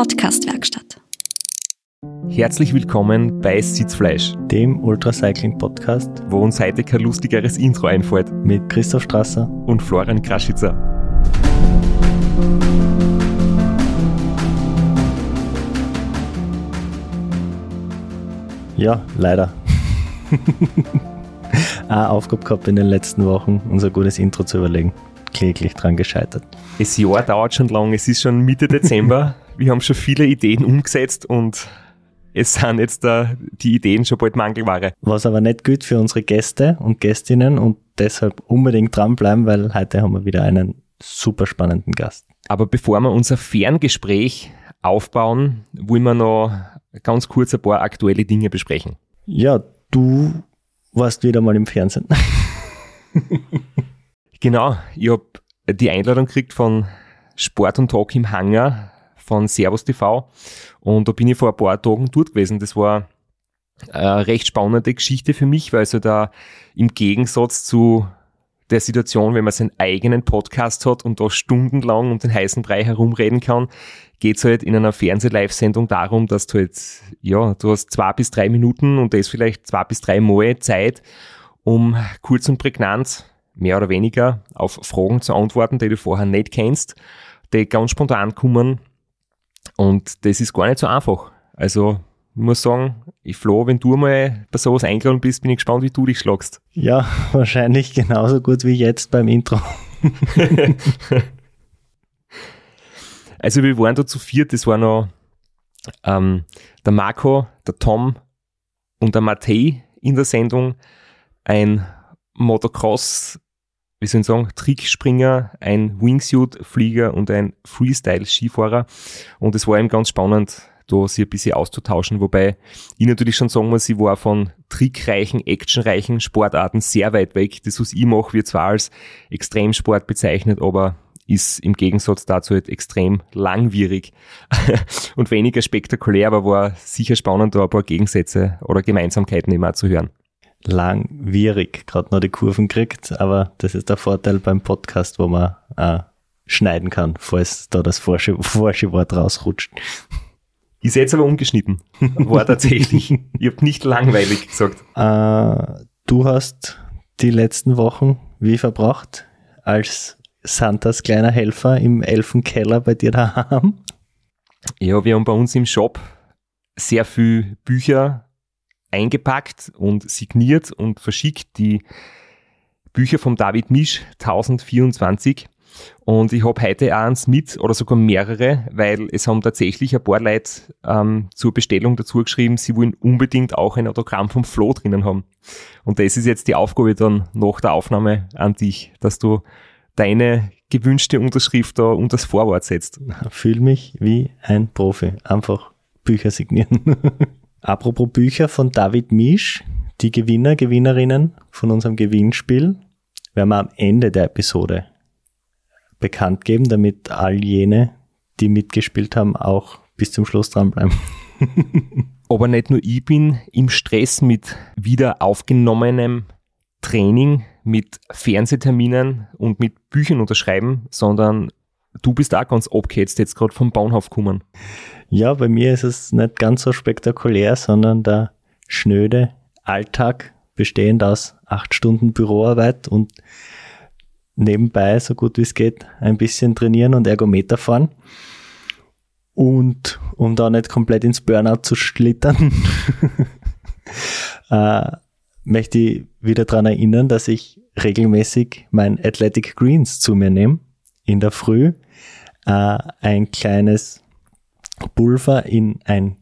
Podcastwerkstatt. Herzlich willkommen bei Sitzfleisch, dem Ultracycling-Podcast, wo uns heute kein lustigeres Intro einfällt. Mit Christoph Strasser und Florian Kraschitzer. Ja, leider. Eine Aufgabe gehabt in den letzten Wochen, unser gutes Intro zu überlegen. Kläglich dran gescheitert. Das Jahr dauert schon lang, es ist schon Mitte Dezember. Wir haben schon viele Ideen umgesetzt und es sind jetzt da die Ideen schon bald Mangelware. Was aber nicht gut für unsere Gäste und Gästinnen und deshalb unbedingt dranbleiben, weil heute haben wir wieder einen super spannenden Gast. Aber bevor wir unser Ferngespräch aufbauen, wollen wir noch ganz kurz ein paar aktuelle Dinge besprechen. Ja, du warst wieder mal im Fernsehen. genau, ich habe die Einladung gekriegt von Sport und Talk im Hangar von Servus TV und da bin ich vor ein paar Tagen dort gewesen. Das war eine recht spannende Geschichte für mich, weil so da im Gegensatz zu der Situation, wenn man seinen eigenen Podcast hat und da stundenlang um den heißen Brei herumreden kann, geht es halt in einer Fernseh-Live-Sendung darum, dass du halt, ja, du hast zwei bis drei Minuten und das vielleicht zwei bis drei Mal Zeit, um kurz und prägnant, mehr oder weniger, auf Fragen zu antworten, die du vorher nicht kennst, die ganz spontan kommen. Und das ist gar nicht so einfach. Also, ich muss sagen, ich Flo, wenn du mal bei sowas eingeladen bist, bin ich gespannt, wie du dich schlagst. Ja, wahrscheinlich genauso gut wie jetzt beim Intro. also wir waren da zu viert, das war noch ähm, der Marco, der Tom und der Matej in der Sendung, ein Motocross, wie soll ich sagen, Trickspringer, ein Wingsuit-Flieger und ein Freestyle-Skifahrer. Und es war eben ganz spannend, da sich ein bisschen auszutauschen, wobei ich natürlich schon sagen muss, ich war von trickreichen, actionreichen Sportarten sehr weit weg. Das, was ich mache, wird zwar als Extremsport bezeichnet, aber ist im Gegensatz dazu halt extrem langwierig und weniger spektakulär, aber war sicher spannend, da ein paar Gegensätze oder Gemeinsamkeiten immer zu hören. Langwierig, gerade noch die Kurven kriegt, aber das ist der Vorteil beim Podcast, wo man äh, schneiden kann, falls da das falsche, falsche Wort rausrutscht. Ist jetzt aber umgeschnitten. War tatsächlich. ich habe nicht langweilig gesagt. Äh, du hast die letzten Wochen wie verbracht als Santas kleiner Helfer im Elfenkeller bei dir daheim? Ja, wir haben bei uns im Shop sehr viel Bücher eingepackt und signiert und verschickt. Die Bücher vom David Misch 1024 und ich habe heute eins mit oder sogar mehrere, weil es haben tatsächlich ein paar Leute ähm, zur Bestellung dazu geschrieben, sie wollen unbedingt auch ein Autogramm vom Flo drinnen haben. Und das ist jetzt die Aufgabe dann nach der Aufnahme an dich, dass du deine gewünschte Unterschrift da unter das Vorwort setzt. Fühl mich wie ein Profi. Einfach Bücher signieren. Apropos Bücher von David Misch, die Gewinner, Gewinnerinnen von unserem Gewinnspiel werden wir am Ende der Episode bekannt geben, damit all jene, die mitgespielt haben, auch bis zum Schluss dranbleiben. Aber nicht nur ich bin im Stress mit wieder aufgenommenem Training, mit Fernsehterminen und mit Büchern unterschreiben, sondern du bist auch ganz abgehetzt jetzt gerade vom Bahnhof gekommen. Ja, bei mir ist es nicht ganz so spektakulär, sondern der schnöde Alltag bestehend aus acht Stunden Büroarbeit und nebenbei, so gut wie es geht, ein bisschen trainieren und Ergometer fahren. Und um da nicht komplett ins Burnout zu schlittern, äh, möchte ich wieder daran erinnern, dass ich regelmäßig mein Athletic Greens zu mir nehme. In der Früh äh, ein kleines Pulver in ein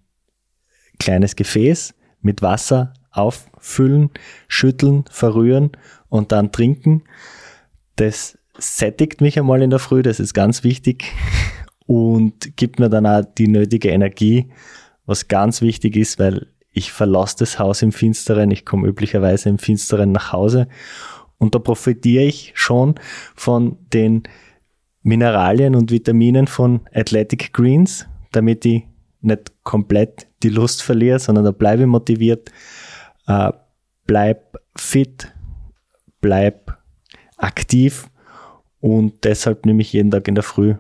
kleines Gefäß mit Wasser auffüllen, schütteln, verrühren und dann trinken. Das sättigt mich einmal in der Früh, das ist ganz wichtig und gibt mir dann auch die nötige Energie, was ganz wichtig ist, weil ich verlasse das Haus im Finsteren, ich komme üblicherweise im Finsteren nach Hause und da profitiere ich schon von den Mineralien und Vitaminen von Athletic Greens, damit ich nicht komplett die Lust verliere, sondern da bleibe ich motiviert, äh, bleib fit, bleib aktiv und deshalb nehme ich jeden Tag in der Früh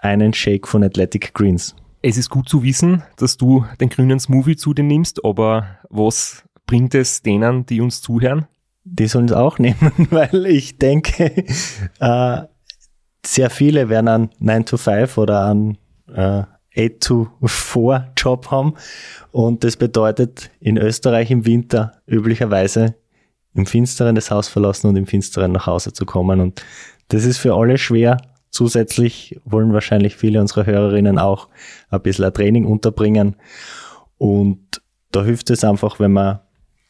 einen Shake von Athletic Greens. Es ist gut zu wissen, dass du den grünen Smoothie zu dir nimmst, aber was bringt es denen, die uns zuhören? Die sollen es auch nehmen, weil ich denke, äh, sehr viele werden einen 9 to 5 oder einen äh, 8 to 4 Job haben. Und das bedeutet in Österreich im Winter üblicherweise im Finsteren das Haus verlassen und im Finsteren nach Hause zu kommen. Und das ist für alle schwer. Zusätzlich wollen wahrscheinlich viele unserer Hörerinnen auch ein bisschen ein Training unterbringen. Und da hilft es einfach, wenn man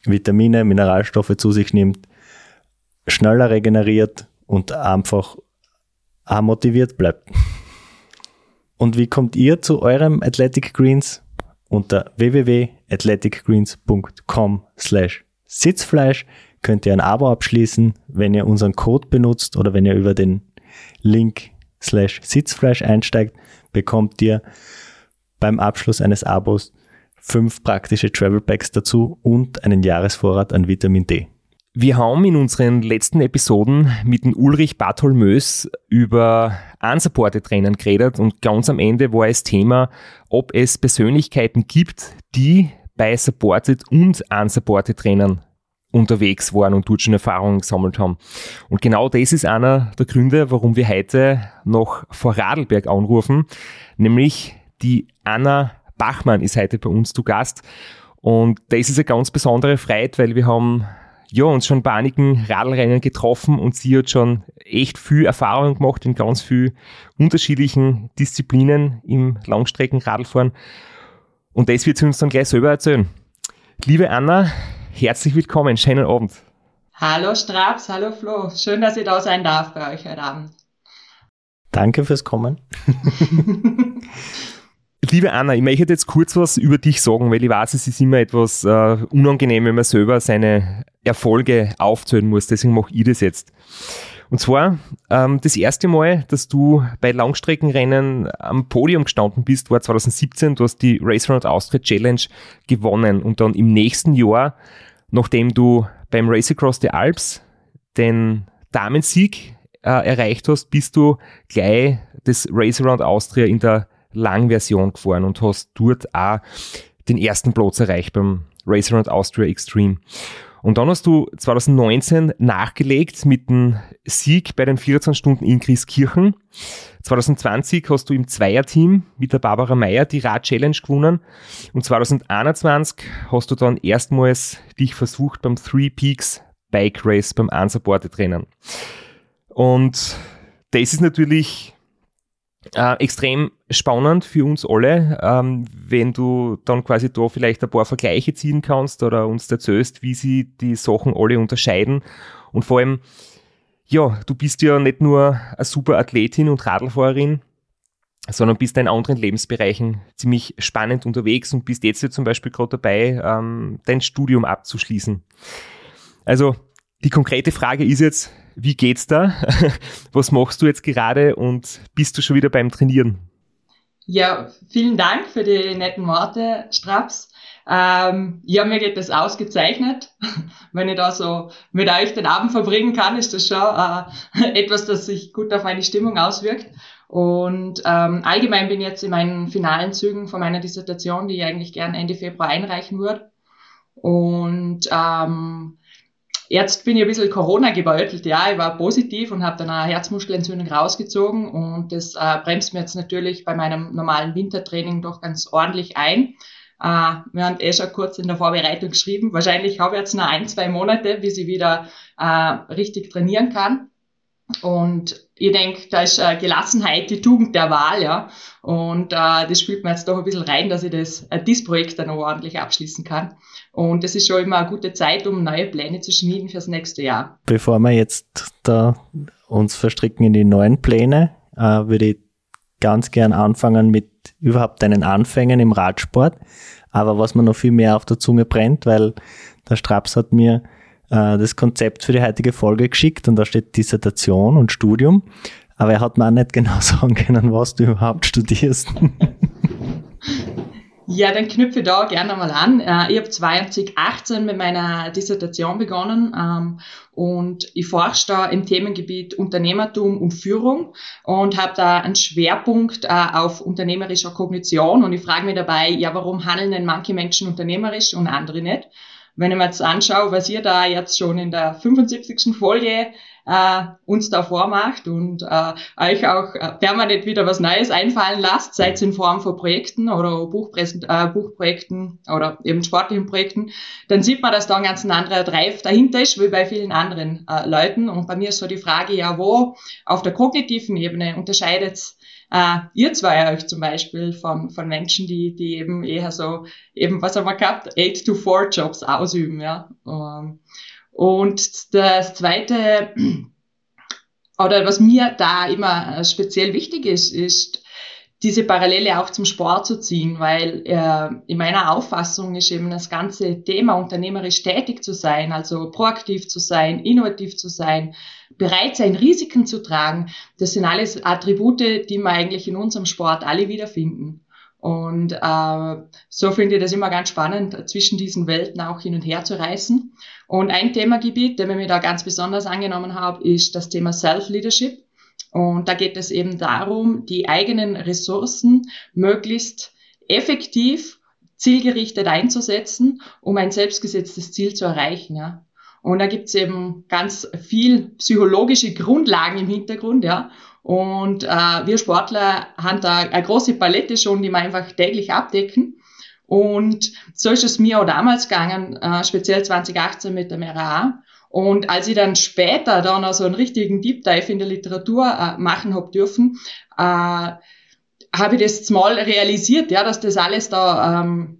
Vitamine, Mineralstoffe zu sich nimmt, schneller regeneriert und einfach auch motiviert bleibt. Und wie kommt ihr zu eurem Athletic Greens? Unter www.athleticgreens.com slash Sitzfleisch könnt ihr ein Abo abschließen, wenn ihr unseren Code benutzt oder wenn ihr über den Link slash Sitzfleisch einsteigt, bekommt ihr beim Abschluss eines Abos fünf praktische Travel Packs dazu und einen Jahresvorrat an Vitamin D. Wir haben in unseren letzten Episoden mit dem Ulrich Bartholmös über unsupported Trainern geredet und ganz am Ende war es Thema, ob es Persönlichkeiten gibt, die bei supported und unsupported Trainern unterwegs waren und dort schon Erfahrungen gesammelt haben. Und genau das ist einer der Gründe, warum wir heute noch vor Radlberg anrufen, nämlich die Anna Bachmann ist heute bei uns zu Gast. Und das ist eine ganz besondere Freude, weil wir haben ja, uns schon bei einigen Radlrennen getroffen und sie hat schon echt viel Erfahrung gemacht in ganz vielen unterschiedlichen Disziplinen im Langstreckenradlfahren. Und das wird sie uns dann gleich selber erzählen. Liebe Anna, herzlich willkommen, schönen Abend. Hallo Straps, hallo Flo, schön, dass ich da sein darf bei euch heute Abend. Danke fürs Kommen. Liebe Anna, ich möchte jetzt kurz was über dich sagen, weil ich weiß, es ist immer etwas äh, unangenehm, wenn man selber seine Erfolge aufzählen muss. Deswegen mache ich das jetzt. Und zwar ähm, das erste Mal, dass du bei Langstreckenrennen am Podium gestanden bist, war 2017. Du hast die Race Around Austria Challenge gewonnen und dann im nächsten Jahr, nachdem du beim Race Across the Alps den Damensieg äh, erreicht hast, bist du gleich das Race Around Austria in der Langversion gefahren und hast dort auch den ersten Platz erreicht beim Race Around Austria Extreme. Und dann hast du 2019 nachgelegt mit dem Sieg bei den 24 Stunden in Christkirchen. 2020 hast du im Zweierteam mit der Barbara Meyer die Rad-Challenge gewonnen. Und 2021 hast du dann erstmals dich versucht beim Three Peaks Bike Race beim Unsupported Rennen. Und das ist natürlich äh, extrem spannend für uns alle, ähm, wenn du dann quasi da vielleicht ein paar Vergleiche ziehen kannst oder uns erzählst, wie sie die Sachen alle unterscheiden. Und vor allem, ja, du bist ja nicht nur eine super Athletin und Radlfahrerin, sondern bist in anderen Lebensbereichen ziemlich spannend unterwegs und bist jetzt ja zum Beispiel gerade dabei, ähm, dein Studium abzuschließen. Also die konkrete Frage ist jetzt, wie geht's da? Was machst du jetzt gerade und bist du schon wieder beim Trainieren? Ja, vielen Dank für die netten Worte, Straps. Ähm, ja, mir geht das ausgezeichnet. Wenn ich da so mit euch den Abend verbringen kann, ist das schon äh, etwas, das sich gut auf meine Stimmung auswirkt. Und ähm, allgemein bin ich jetzt in meinen finalen Zügen von meiner Dissertation, die ich eigentlich gern Ende Februar einreichen würde. Und ähm, Jetzt bin ich ein bisschen Corona gebeutelt. Ja, ich war positiv und habe dann eine Herzmuskelentzündung rausgezogen und das äh, bremst mir jetzt natürlich bei meinem normalen Wintertraining doch ganz ordentlich ein. Äh, wir haben eh schon kurz in der Vorbereitung geschrieben. Wahrscheinlich habe ich jetzt noch ein, zwei Monate, bis ich wieder äh, richtig trainieren kann. Und ich denke, da ist äh, Gelassenheit die Tugend der Wahl, ja. Und äh, das spielt mir jetzt doch ein bisschen rein, dass ich das, äh, dieses Projekt dann auch ordentlich abschließen kann. Und das ist schon immer eine gute Zeit, um neue Pläne zu schmieden fürs nächste Jahr. Bevor wir jetzt da uns verstricken in die neuen Pläne, äh, würde ich ganz gern anfangen mit überhaupt deinen Anfängen im Radsport. Aber was mir noch viel mehr auf der Zunge brennt, weil der Straps hat mir äh, das Konzept für die heutige Folge geschickt und da steht Dissertation und Studium. Aber er hat mir auch nicht genau sagen können, was du überhaupt studierst. Ja, dann knüpfe ich da gerne mal an. Äh, ich habe 2018 mit meiner Dissertation begonnen ähm, und ich forsche da im Themengebiet Unternehmertum und Führung und habe da einen Schwerpunkt äh, auf unternehmerischer Kognition und ich frage mich dabei, ja, warum handeln denn manche Menschen unternehmerisch und andere nicht? Wenn ich mir jetzt anschaue, was ihr da jetzt schon in der 75. Folge äh, uns da vormacht und äh, euch auch äh, permanent wieder was Neues einfallen lasst, sei es in Form von Projekten oder Buchpräsent äh, Buchprojekten oder eben sportlichen Projekten, dann sieht man, dass da ein ganz anderer Drive dahinter ist, wie bei vielen anderen äh, Leuten. Und bei mir ist so die Frage, ja, wo auf der kognitiven Ebene unterscheidet äh, ihr zwei euch zum Beispiel von, von Menschen, die, die eben eher so, eben, was haben wir gehabt, 8-to-4 Jobs ausüben, ja. Um, und das Zweite, oder was mir da immer speziell wichtig ist, ist, diese Parallele auch zum Sport zu ziehen, weil äh, in meiner Auffassung ist eben das ganze Thema unternehmerisch tätig zu sein, also proaktiv zu sein, innovativ zu sein, bereit sein, Risiken zu tragen, das sind alles Attribute, die wir eigentlich in unserem Sport alle wiederfinden. Und äh, so finde ich das immer ganz spannend, zwischen diesen Welten auch hin und her zu reißen. Und ein Themagebiet, der mir da ganz besonders angenommen habe, ist das Thema Self-Leadership. Und da geht es eben darum, die eigenen Ressourcen möglichst effektiv, zielgerichtet einzusetzen, um ein selbstgesetztes Ziel zu erreichen. Ja. Und da gibt's eben ganz viel psychologische Grundlagen im Hintergrund, ja. Und äh, wir Sportler haben da eine große Palette schon, die wir einfach täglich abdecken. Und so ist es mir auch damals gegangen, äh, speziell 2018 mit dem RA. Und als ich dann später da noch so einen richtigen Deep Dive in der Literatur äh, machen hab dürfen, äh, habe ich das mal realisiert, ja, dass das alles da ähm,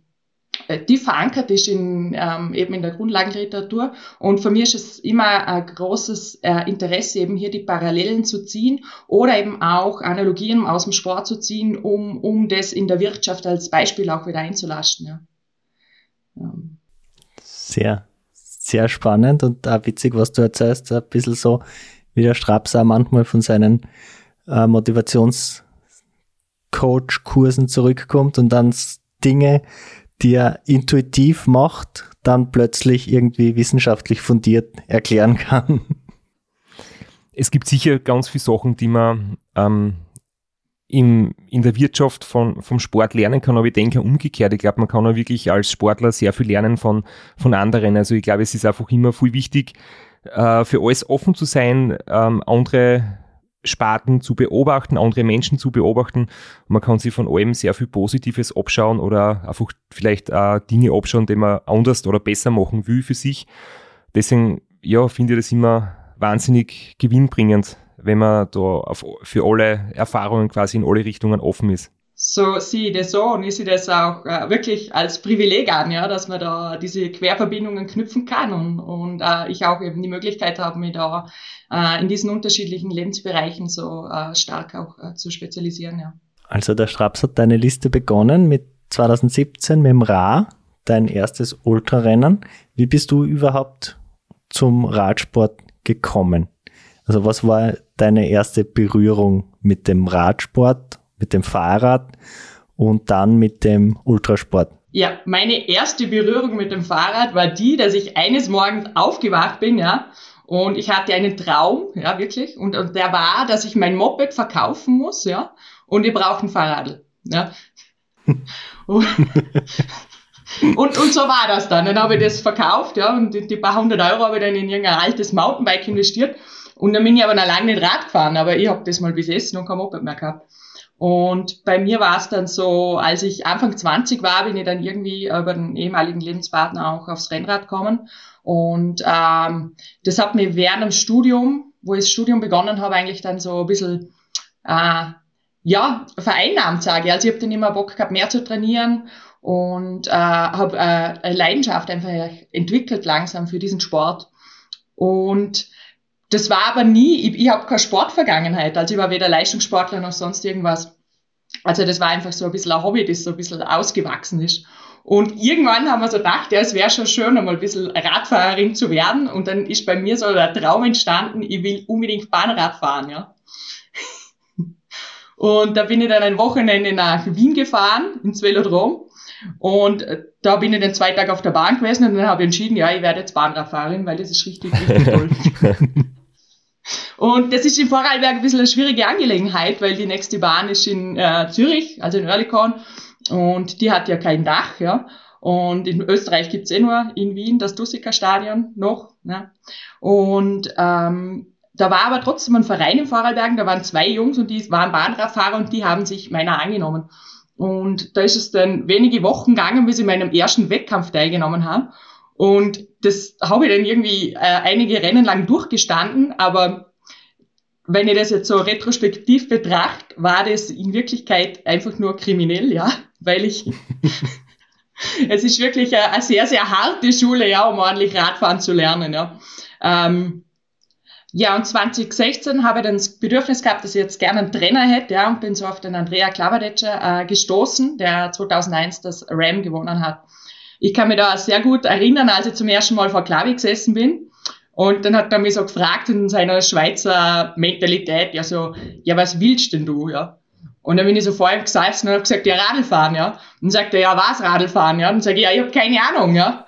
tief verankert ist in, ähm, eben in der Grundlagenliteratur. Und für mich ist es immer ein großes äh, Interesse, eben hier die Parallelen zu ziehen oder eben auch Analogien aus dem Sport zu ziehen, um, um das in der Wirtschaft als Beispiel auch wieder einzulasten. Ja. ja. Sehr, sehr spannend und auch witzig, was du erzählst, ein bisschen so wie der Strapser manchmal von seinen äh, Motivationscoach-Kursen zurückkommt und dann Dinge die er intuitiv macht, dann plötzlich irgendwie wissenschaftlich fundiert erklären kann. Es gibt sicher ganz viele Sachen, die man ähm, im, in der Wirtschaft von, vom Sport lernen kann, aber ich denke umgekehrt. Ich glaube, man kann auch wirklich als Sportler sehr viel lernen von, von anderen. Also ich glaube, es ist einfach immer viel wichtig, äh, für alles offen zu sein, ähm, andere Sparten zu beobachten, andere Menschen zu beobachten. Man kann sich von allem sehr viel Positives abschauen oder einfach vielleicht äh, Dinge abschauen, die man anders oder besser machen will für sich. Deswegen, ja, finde ich das immer wahnsinnig gewinnbringend, wenn man da auf, für alle Erfahrungen quasi in alle Richtungen offen ist so sehe ich das so und ich sehe das auch äh, wirklich als Privileg an, ja, dass man da diese Querverbindungen knüpfen kann und, und äh, ich auch eben die Möglichkeit habe, mich da äh, in diesen unterschiedlichen Lebensbereichen so äh, stark auch äh, zu spezialisieren, ja. Also der Straps hat deine Liste begonnen mit 2017 mit dem Ra, dein erstes Ultrarennen. Wie bist du überhaupt zum Radsport gekommen? Also was war deine erste Berührung mit dem Radsport mit dem Fahrrad und dann mit dem Ultrasport? Ja, meine erste Berührung mit dem Fahrrad war die, dass ich eines Morgens aufgewacht bin, ja, und ich hatte einen Traum, ja, wirklich, und, und der war, dass ich mein Moped verkaufen muss, ja, und ich brauche ein Fahrrad, ja. und, und, und so war das dann. Dann habe ich das verkauft, ja, und die, die paar hundert Euro habe ich dann in irgendein altes Mountainbike investiert. Und dann bin ich aber noch lange nicht Rad gefahren, aber ich habe das mal besessen und kein Moped mehr gehabt. Und bei mir war es dann so, als ich Anfang 20 war, bin ich dann irgendwie über den ehemaligen Lebenspartner auch aufs Rennrad gekommen. Und ähm, das hat mir während dem Studium, wo ich das Studium begonnen habe, eigentlich dann so ein bisschen äh, ja, vereinnahmt, sage ich. Also ich habe dann immer Bock gehabt, mehr zu trainieren und äh, habe äh, eine Leidenschaft einfach entwickelt langsam für diesen Sport. Und das war aber nie, ich, ich habe keine Sportvergangenheit, also ich war weder Leistungssportler noch sonst irgendwas. Also das war einfach so ein bisschen ein Hobby, das so ein bisschen ausgewachsen ist. Und irgendwann haben wir so gedacht, ja, es wäre schon schön, einmal ein bisschen Radfahrerin zu werden. Und dann ist bei mir so der Traum entstanden, ich will unbedingt Bahnrad fahren, ja. Und da bin ich dann ein Wochenende nach Wien gefahren, ins Velodrom. Und äh, da bin ich dann zwei Tage auf der Bahn gewesen und dann habe ich entschieden, ja, ich werde jetzt Bahnradfahrerin, weil das ist richtig, richtig toll. Und das ist in Vorarlberg ein bisschen eine schwierige Angelegenheit, weil die nächste Bahn ist in äh, Zürich, also in Oerlikon, und die hat ja kein Dach, ja. Und in Österreich gibt's eh nur in Wien das Dussika-Stadion noch. Ne? Und ähm, da war aber trotzdem ein Verein im Vorarlberg, da waren zwei Jungs und die waren Bahnradfahrer und die haben sich meiner angenommen. Und da ist es dann wenige Wochen gegangen, bis ich meinem ersten Wettkampf teilgenommen habe. Und das habe ich dann irgendwie äh, einige Rennen lang durchgestanden, aber wenn ich das jetzt so retrospektiv betrachte, war das in Wirklichkeit einfach nur kriminell, ja, weil ich, es ist wirklich eine, eine, sehr, sehr harte Schule, ja, um ordentlich Radfahren zu lernen, ja. Ähm, ja, und 2016 habe ich dann das Bedürfnis gehabt, dass ich jetzt gerne einen Trainer hätte, ja, und bin so auf den Andrea Klavadetscher äh, gestoßen, der 2001 das RAM gewonnen hat. Ich kann mich da sehr gut erinnern, als ich zum ersten Mal vor Klavi gesessen bin. Und dann hat er mich so gefragt in seiner Schweizer Mentalität, ja so, ja, was willst denn du, ja? Und dann bin ich so vor ihm gesessen und habe gesagt, ja, Radlfahren, ja. Und dann sagt er, ja, was Radlfahren, ja? Und dann sage ich, ja, ich habe keine Ahnung, ja.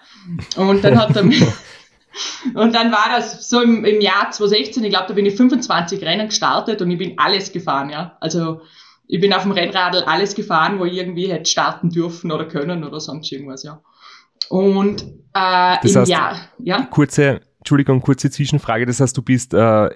Und dann hat er mich, und dann war das so im, im Jahr 2016, ich glaube, da bin ich 25 Rennen gestartet und ich bin alles gefahren, ja. Also, ich bin auf dem Rennradl alles gefahren, wo ich irgendwie hätte starten dürfen oder können oder sonst irgendwas, ja. Und äh, das im heißt, Jahr, ja. Kurze, Entschuldigung, kurze Zwischenfrage. Das heißt, du bist äh,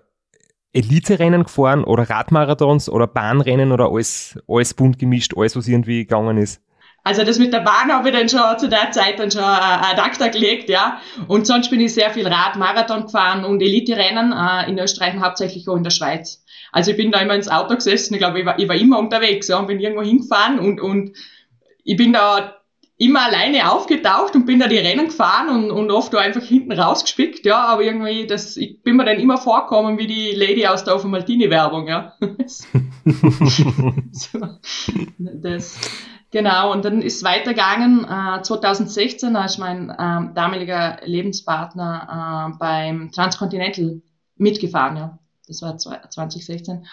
Elite-Rennen gefahren oder Radmarathons oder Bahnrennen oder alles, alles bunt gemischt, alles, was irgendwie gegangen ist? Also das mit der Bahn habe ich dann schon zu der Zeit dann schon äh, ad acta gelegt, ja. Und sonst bin ich sehr viel Radmarathon gefahren und Elite-Rennen äh, in Österreich und hauptsächlich auch in der Schweiz. Also ich bin da immer ins Auto gesessen, ich glaube, ich war, ich war immer unterwegs ja, und bin irgendwo hingefahren und, und ich bin da immer alleine aufgetaucht und bin da die Rennen gefahren und, und oft da einfach hinten rausgespickt, ja, aber irgendwie, das, ich bin mir dann immer vorkommen wie die Lady aus der Maltini-Werbung, ja. so, das, genau, und dann ist es weitergegangen, äh, 2016, da ist mein äh, damaliger Lebenspartner äh, beim Transcontinental mitgefahren, ja. Das war 2016.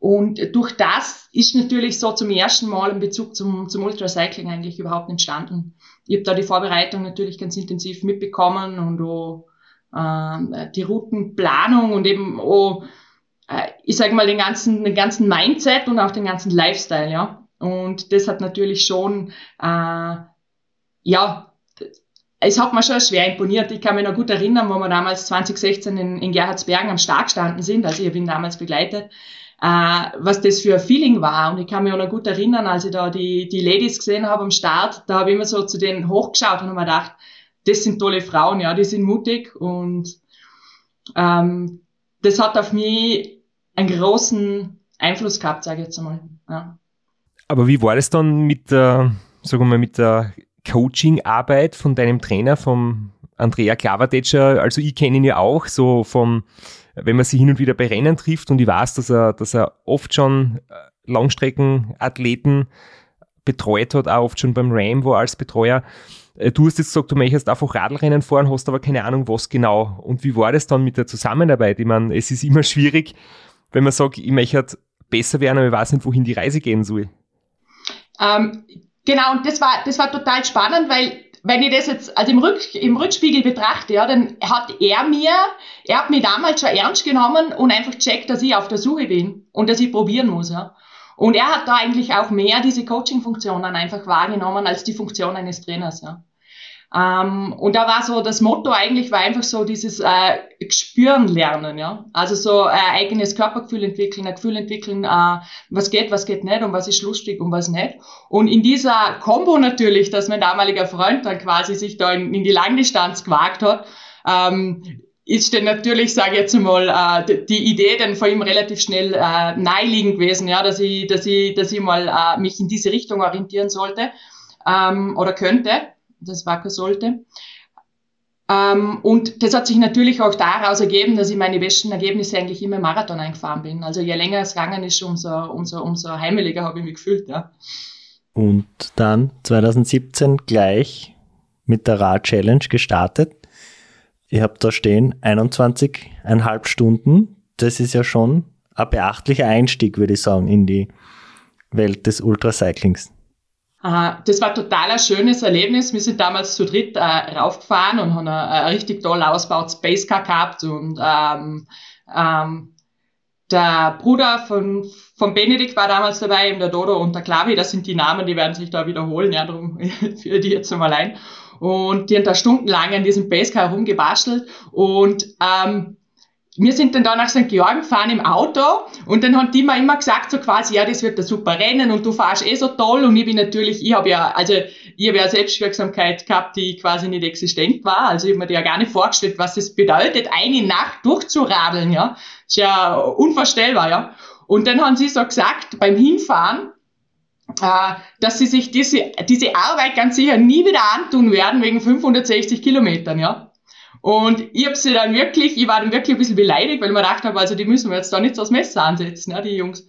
Und durch das ist natürlich so zum ersten Mal ein Bezug zum, zum Ultracycling eigentlich überhaupt entstanden. Ich habe da die Vorbereitung natürlich ganz intensiv mitbekommen und auch, äh, die Routenplanung und eben auch, äh, ich sage mal, den ganzen, den ganzen Mindset und auch den ganzen Lifestyle, ja. Und das hat natürlich schon, äh, ja, es hat mir schon schwer imponiert. Ich kann mich noch gut erinnern, wo wir damals 2016 in, in Gerhardsbergen am Start gestanden sind. Also ich habe ihn damals begleitet äh, was das für ein Feeling war. Und ich kann mich auch noch gut erinnern, als ich da die, die Ladies gesehen habe am Start, da habe ich immer so zu denen hochgeschaut und habe mir gedacht, das sind tolle Frauen, ja, die sind mutig und ähm, das hat auf mich einen großen Einfluss gehabt, sage ich jetzt einmal. Ja. Aber wie war das dann mit der, sagen wir mal, mit der Coaching-Arbeit von deinem Trainer, vom Andrea Klavadetscher? Also ich kenne ihn ja auch so vom wenn man sich hin und wieder bei Rennen trifft und ich weiß, dass er, dass er oft schon äh, Langstreckenathleten betreut hat, auch oft schon beim Ram war als Betreuer. Äh, du hast jetzt gesagt, du möchtest einfach Radlrennen fahren, hast aber keine Ahnung, was genau. Und wie war das dann mit der Zusammenarbeit? Ich meine, es ist immer schwierig, wenn man sagt, ich möchte besser werden, aber ich weiß nicht, wohin die Reise gehen soll. Ähm, genau, und das war, das war total spannend, weil wenn ich das jetzt also im, Rück, im Rückspiegel betrachte, ja, dann hat er mir, er hat mich damals schon ernst genommen und einfach checkt, dass ich auf der Suche bin und dass ich probieren muss, ja. Und er hat da eigentlich auch mehr diese Coaching-Funktionen einfach wahrgenommen als die Funktion eines Trainers, ja. Ähm, und da war so, das Motto eigentlich war einfach so dieses äh, Spüren lernen, ja. Also so äh, eigenes Körpergefühl entwickeln, ein Gefühl entwickeln, äh, was geht, was geht nicht und was ist lustig und was nicht. Und in dieser Combo natürlich, dass mein damaliger Freund dann quasi sich da in, in die Langdistanz gewagt hat, ähm, ist dann natürlich, sage ich jetzt mal, äh, die Idee dann von ihm relativ schnell äh, naheliegend gewesen, ja, dass ich, dass ich, dass ich mal äh, mich in diese Richtung orientieren sollte ähm, oder könnte das wacker sollte. Ähm, und das hat sich natürlich auch daraus ergeben, dass ich meine besten Ergebnisse eigentlich immer im Marathon eingefahren bin. Also je länger es gegangen ist, umso, umso, umso heimeliger habe ich mich gefühlt. Ja. Und dann 2017 gleich mit der Rad-Challenge gestartet. Ihr habt da stehen 21,5 Stunden. Das ist ja schon ein beachtlicher Einstieg, würde ich sagen, in die Welt des Ultracyclings. Das war total ein schönes Erlebnis. Wir sind damals zu dritt äh, raufgefahren und haben ein, ein richtig toll ausgebaut Space Car gehabt und ähm, ähm, der Bruder von, von Benedikt war damals dabei, der Dodo und der Klavi, das sind die Namen, die werden sich da wiederholen, ja, darum für die jetzt mal ein. Und die haben da stundenlang an diesem Basecar herumgebastelt und ähm, wir sind dann da nach St. Georgen gefahren im Auto und dann haben die mir immer gesagt, so quasi, ja, das wird ein super Rennen und du fahrst eh so toll und ich bin natürlich, ich habe ja, also ich habe ja Selbstwirksamkeit gehabt, die quasi nicht existent war, also ich habe mir ja gar nicht vorgestellt, was es bedeutet, eine Nacht durchzuradeln, ja, ist ja unvorstellbar, ja. Und dann haben sie so gesagt, beim Hinfahren, äh, dass sie sich diese, diese Arbeit ganz sicher nie wieder antun werden wegen 560 Kilometern, ja. Und ich habe sie dann wirklich, ich war dann wirklich ein bisschen beleidigt, weil ich mir gedacht habe, also die müssen wir jetzt da nicht so das Messer ansetzen, ja, die Jungs.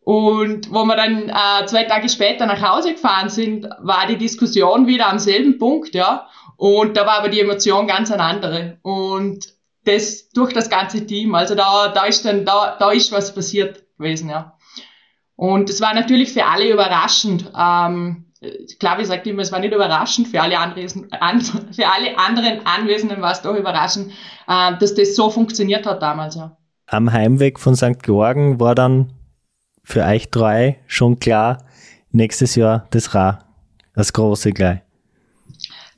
Und wo wir dann äh, zwei Tage später nach Hause gefahren sind, war die Diskussion wieder am selben Punkt, ja. Und da war aber die Emotion ganz eine andere. Und das durch das ganze Team. Also da, da ist dann, da, da ist was passiert gewesen, ja. Und es war natürlich für alle überraschend. Ähm, Klavi sagt immer, es war nicht überraschend, für alle, Anwesen, an, für alle anderen Anwesenden war es doch überraschend, äh, dass das so funktioniert hat damals, ja. Am Heimweg von St. Georgen war dann für euch drei schon klar, nächstes Jahr das Ra, das große gleich.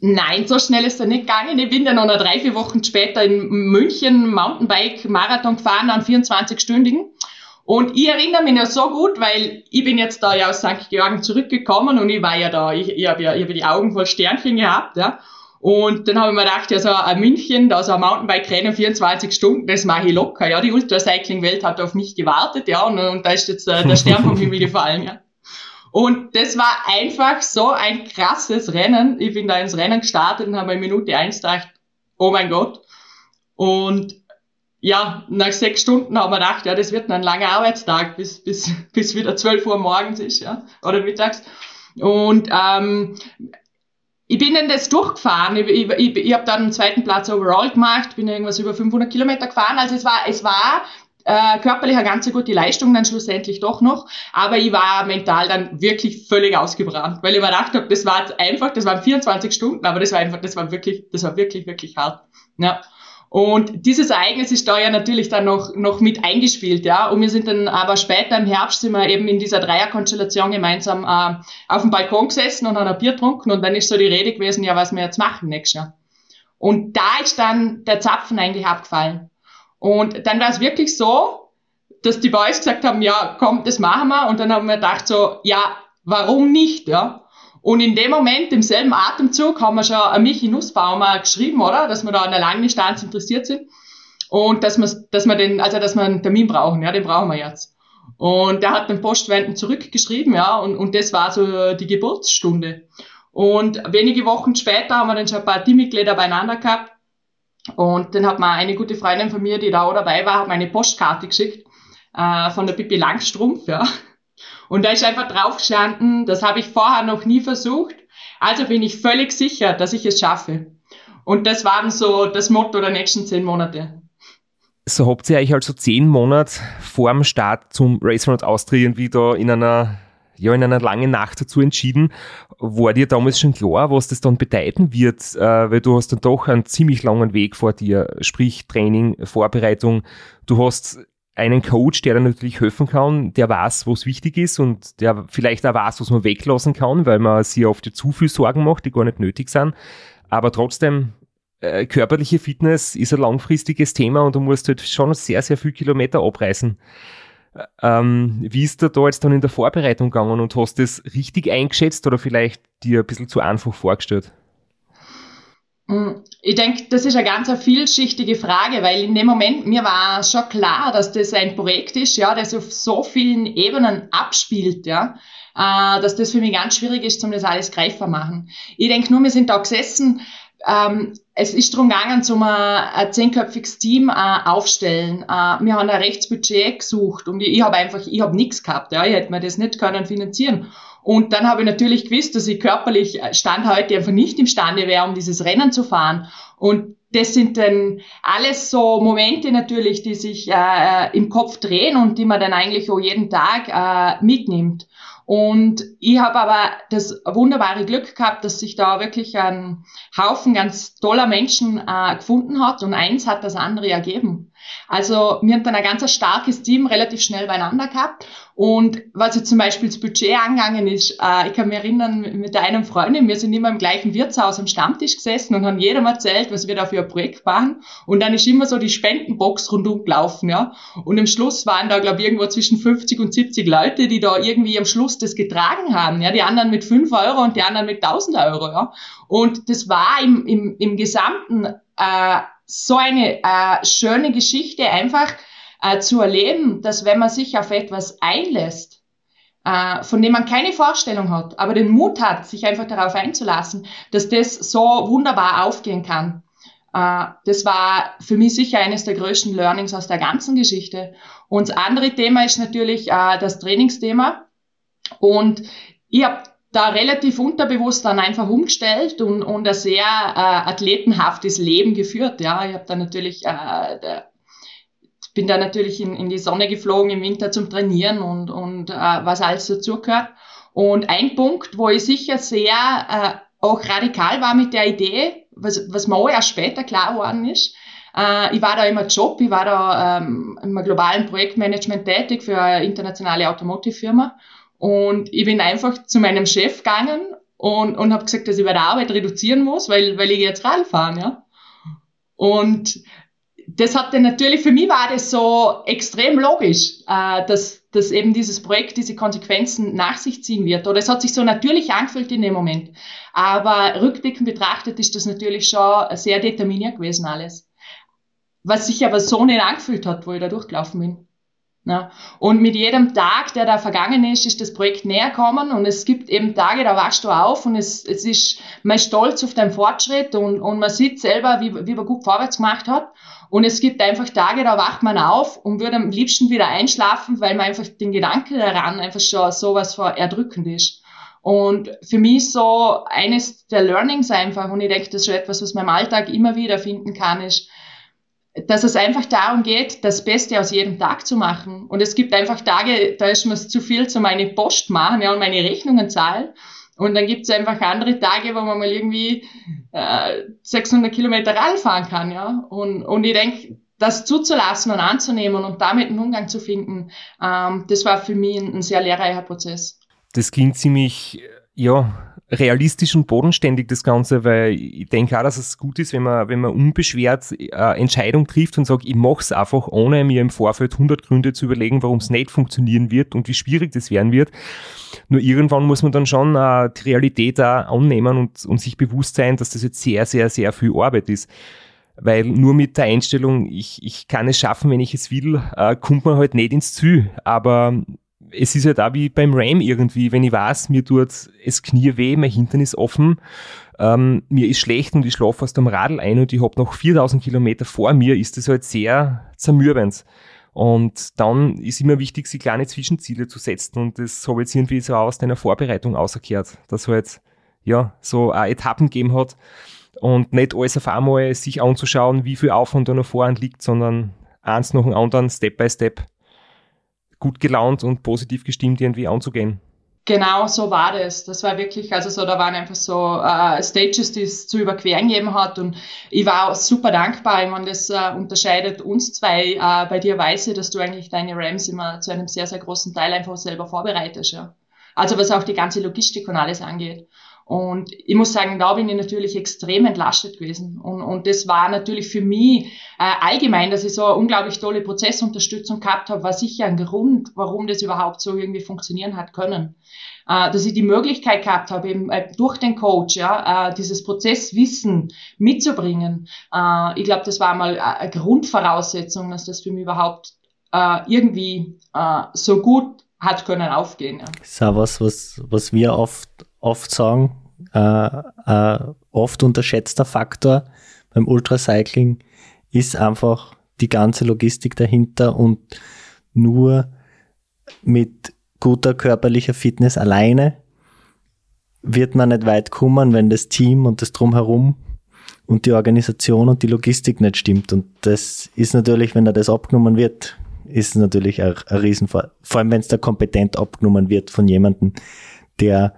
Nein, so schnell ist er nicht gegangen. Ich bin dann noch drei, vier Wochen später in München Mountainbike-Marathon gefahren, an 24-stündigen. Und ich erinnere mich noch so gut, weil ich bin jetzt da ja aus St. Georgen zurückgekommen und ich war ja da, ich, ich habe ja ich hab die Augen voll Sternchen gehabt, ja. Und dann habe ich mir gedacht, ja, so ein München, da so ein Mountainbike-Rennen 24 Stunden, das mache ich locker, ja. Die Ultracycling-Welt hat auf mich gewartet, ja, und, und da ist jetzt äh, der Stern vom Himmel gefallen, ja. Und das war einfach so ein krasses Rennen. Ich bin da ins Rennen gestartet und habe in Minute eins gedacht, oh mein Gott. Und ja, nach sechs Stunden haben wir gedacht, ja, das wird ein langer Arbeitstag, bis, bis, bis wieder 12 Uhr morgens ist, ja, oder mittags. Und ähm, ich bin dann das durchgefahren. Ich, ich, ich, ich habe dann einen zweiten Platz overall gemacht, bin irgendwas über 500 Kilometer gefahren. Also es war, es war äh, körperlich eine ganz gute Leistung dann schlussendlich doch noch, aber ich war mental dann wirklich völlig ausgebrannt, weil ich mir gedacht habe, das war einfach, das waren 24 Stunden, aber das war einfach, das war wirklich, das war wirklich, wirklich hart. Ja. Und dieses Ereignis ist da ja natürlich dann noch, noch mit eingespielt, ja. Und wir sind dann aber später im Herbst sind wir eben in dieser Dreierkonstellation gemeinsam äh, auf dem Balkon gesessen und haben ein Bier getrunken und dann ist so die Rede gewesen, ja, was wir jetzt machen nächstes Jahr. Und da ist dann der Zapfen eigentlich abgefallen. Und dann war es wirklich so, dass die Boys gesagt haben, ja, komm, das machen wir. Und dann haben wir gedacht so, ja, warum nicht, ja? Und in dem Moment, im selben Atemzug, haben wir schon an Michi Nussbaumer geschrieben, oder? Dass wir da an der Langdistanz interessiert sind. Und dass wir, dass wir den, also, dass wir einen Termin brauchen, ja, den brauchen wir jetzt. Und der hat den Postwenden zurückgeschrieben, ja, und, und das war so die Geburtsstunde. Und wenige Wochen später haben wir dann schon ein paar Teammitglieder beieinander gehabt. Und dann hat mir eine gute Freundin von mir, die da auch dabei war, hat mir eine Postkarte geschickt, äh, von der Pippi Langstrumpf, ja. Und da ist einfach drauf gestanden, das habe ich vorher noch nie versucht, also bin ich völlig sicher, dass ich es schaffe. Und das war dann so das Motto der nächsten zehn Monate. So habt ihr euch also zehn Monate vor dem Start zum Race Round Austria irgendwie da in einer, ja, in einer langen Nacht dazu entschieden. War dir damals schon klar, was das dann bedeuten wird? Äh, weil du hast dann doch einen ziemlich langen Weg vor dir, sprich Training, Vorbereitung. Du hast einen Coach, der dann natürlich helfen kann, der weiß, was wichtig ist und der vielleicht auch weiß, was man weglassen kann, weil man sich oft zu viel Sorgen macht, die gar nicht nötig sind. Aber trotzdem, äh, körperliche Fitness ist ein langfristiges Thema und du musst halt schon sehr, sehr viel Kilometer abreißen. Ähm, wie ist da da jetzt dann in der Vorbereitung gegangen und hast du das richtig eingeschätzt oder vielleicht dir ein bisschen zu einfach vorgestellt? Mm, ich denke, das ist eine ganz vielschichtige Frage, weil in dem Moment mir war schon klar, dass das ein Projekt ist, ja, das auf so vielen Ebenen abspielt, ja, äh, dass das für mich ganz schwierig ist, um das alles greifbar machen. Ich denke nur, wir sind da gesessen, ähm, es ist darum gegangen, zum ein, ein zehnköpfiges Team äh, aufstellen. Äh, wir haben ein Rechtsbudget gesucht und ich, ich habe einfach, ich habe nichts gehabt, ja, ich hätte mir das nicht können finanzieren. Und dann habe ich natürlich gewusst, dass ich körperlich äh, Stand heute einfach nicht imstande wäre, um dieses Rennen zu fahren. Und das sind dann alles so Momente natürlich, die sich äh, im Kopf drehen und die man dann eigentlich auch jeden Tag äh, mitnimmt. Und ich habe aber das wunderbare Glück gehabt, dass sich da wirklich ein Haufen ganz toller Menschen äh, gefunden hat und eins hat das andere ergeben. Also wir haben dann ein ganz starkes Team relativ schnell beieinander gehabt. Und was jetzt zum Beispiel das Budget angegangen ist, äh, ich kann mich erinnern, mit einer Freundin, wir sind immer im gleichen Wirtshaus am Stammtisch gesessen und haben jedem erzählt, was wir da für ein Projekt machen. Und dann ist immer so die Spendenbox rundum gelaufen, ja. Und am Schluss waren da, glaube ich, irgendwo zwischen 50 und 70 Leute, die da irgendwie am Schluss das getragen haben, ja. Die anderen mit 5 Euro und die anderen mit 1000 Euro, ja. Und das war im, im, im Gesamten äh, so eine äh, schöne Geschichte einfach äh, zu erleben, dass wenn man sich auf etwas einlässt, äh, von dem man keine Vorstellung hat, aber den Mut hat, sich einfach darauf einzulassen, dass das so wunderbar aufgehen kann. Äh, das war für mich sicher eines der größten Learnings aus der ganzen Geschichte. Und das andere Thema ist natürlich äh, das Trainingsthema. Und ich habe da relativ unterbewusst dann einfach umgestellt und, und ein sehr äh, athletenhaftes Leben geführt. Ja, ich habe da natürlich, äh, bin da natürlich in, in die Sonne geflogen im Winter zum Trainieren und, und äh, was alles dazugehört. Und ein Punkt, wo ich sicher sehr äh, auch radikal war mit der Idee, was, was mir auch erst später klar geworden ist, äh, ich war da immer Job, ich war da ähm, im globalen Projektmanagement tätig für eine internationale Automotive-Firma und ich bin einfach zu meinem Chef gegangen und, und habe gesagt, dass ich bei der Arbeit reduzieren muss, weil, weil ich jetzt Rad fahren, ja. Und das hat dann natürlich, für mich war das so extrem logisch, äh, dass, dass eben dieses Projekt diese Konsequenzen nach sich ziehen wird. Oder es hat sich so natürlich angefühlt in dem Moment. Aber rückblickend betrachtet ist das natürlich schon sehr determiniert gewesen alles. Was sich aber so nicht angefühlt hat, wo ich da durchgelaufen bin. Ja. Und mit jedem Tag, der da vergangen ist, ist das Projekt näher gekommen und es gibt eben Tage, da wachst du auf und es, es ist, man ist stolz auf deinen Fortschritt und, und man sieht selber, wie, wie man gut vorwärts gemacht hat. Und es gibt einfach Tage, da wacht man auf und würde am liebsten wieder einschlafen, weil man einfach den Gedanken daran einfach schon sowas vor erdrückend ist. Und für mich so eines der Learnings einfach, und ich denke, das ist schon etwas, was man im Alltag immer wieder finden kann, ist, dass es einfach darum geht, das Beste aus jedem Tag zu machen. Und es gibt einfach Tage, da ist mir zu viel zu meine Post machen ja, und meine Rechnungen zahlen. Und dann gibt es einfach andere Tage, wo man mal irgendwie äh, 600 Kilometer Rad fahren kann. ja. Und, und ich denke, das zuzulassen und anzunehmen und damit einen Umgang zu finden, ähm, das war für mich ein, ein sehr lehrreicher Prozess. Das klingt ziemlich, ja, realistisch und bodenständig das Ganze, weil ich denke auch, dass es gut ist, wenn man, wenn man unbeschwert äh, Entscheidung trifft und sagt, ich mache es einfach, ohne mir im Vorfeld 100 Gründe zu überlegen, warum es nicht funktionieren wird und wie schwierig das werden wird. Nur irgendwann muss man dann schon äh, die Realität auch annehmen und, und sich bewusst sein, dass das jetzt sehr, sehr, sehr viel Arbeit ist weil nur mit der Einstellung, ich, ich kann es schaffen, wenn ich es will, äh, kommt man halt nicht ins Ziel. Aber es ist ja halt da wie beim Ram irgendwie, wenn ich weiß, mir tut es Knie weh, mein Hintern ist offen, ähm, mir ist schlecht und ich schlafe aus dem Radl ein und ich habe noch 4000 Kilometer vor mir, ist das halt sehr zermürbend. Und dann ist immer wichtig, sich kleine Zwischenziele zu setzen und das habe ich jetzt irgendwie so aus deiner Vorbereitung ausgekehrt, dass halt ja so auch Etappen gegeben hat und nicht alles auf einmal sich anzuschauen, wie viel Aufwand da noch voran liegt, sondern eins nach dem anderen, Step by Step gut gelaunt und positiv gestimmt irgendwie anzugehen. Genau, so war das. Das war wirklich, also so, da waren einfach so äh, Stages, die es zu überqueren gegeben hat und ich war auch super dankbar. Ich meine, das äh, unterscheidet uns zwei. Äh, bei dir weiß ich, dass du eigentlich deine Rams immer zu einem sehr, sehr großen Teil einfach selber vorbereitest, ja. Also was auch die ganze Logistik und alles angeht. Und ich muss sagen, da bin ich natürlich extrem entlastet gewesen. Und, und das war natürlich für mich äh, allgemein, dass ich so eine unglaublich tolle Prozessunterstützung gehabt habe, war sicher ein Grund, warum das überhaupt so irgendwie funktionieren hat können. Äh, dass ich die Möglichkeit gehabt habe, eben äh, durch den Coach, ja, äh, dieses Prozesswissen mitzubringen. Äh, ich glaube, das war mal eine Grundvoraussetzung, dass das für mich überhaupt äh, irgendwie äh, so gut hat können aufgehen. Ja. Das ist auch was, was, was wir oft oft sagen, äh, äh, oft unterschätzter Faktor beim Ultracycling ist einfach die ganze Logistik dahinter und nur mit guter körperlicher Fitness alleine wird man nicht weit kommen, wenn das Team und das Drumherum und die Organisation und die Logistik nicht stimmt. Und das ist natürlich, wenn da das abgenommen wird, ist natürlich ein, ein Riesenfall. Vor allem, wenn es da kompetent abgenommen wird von jemandem, der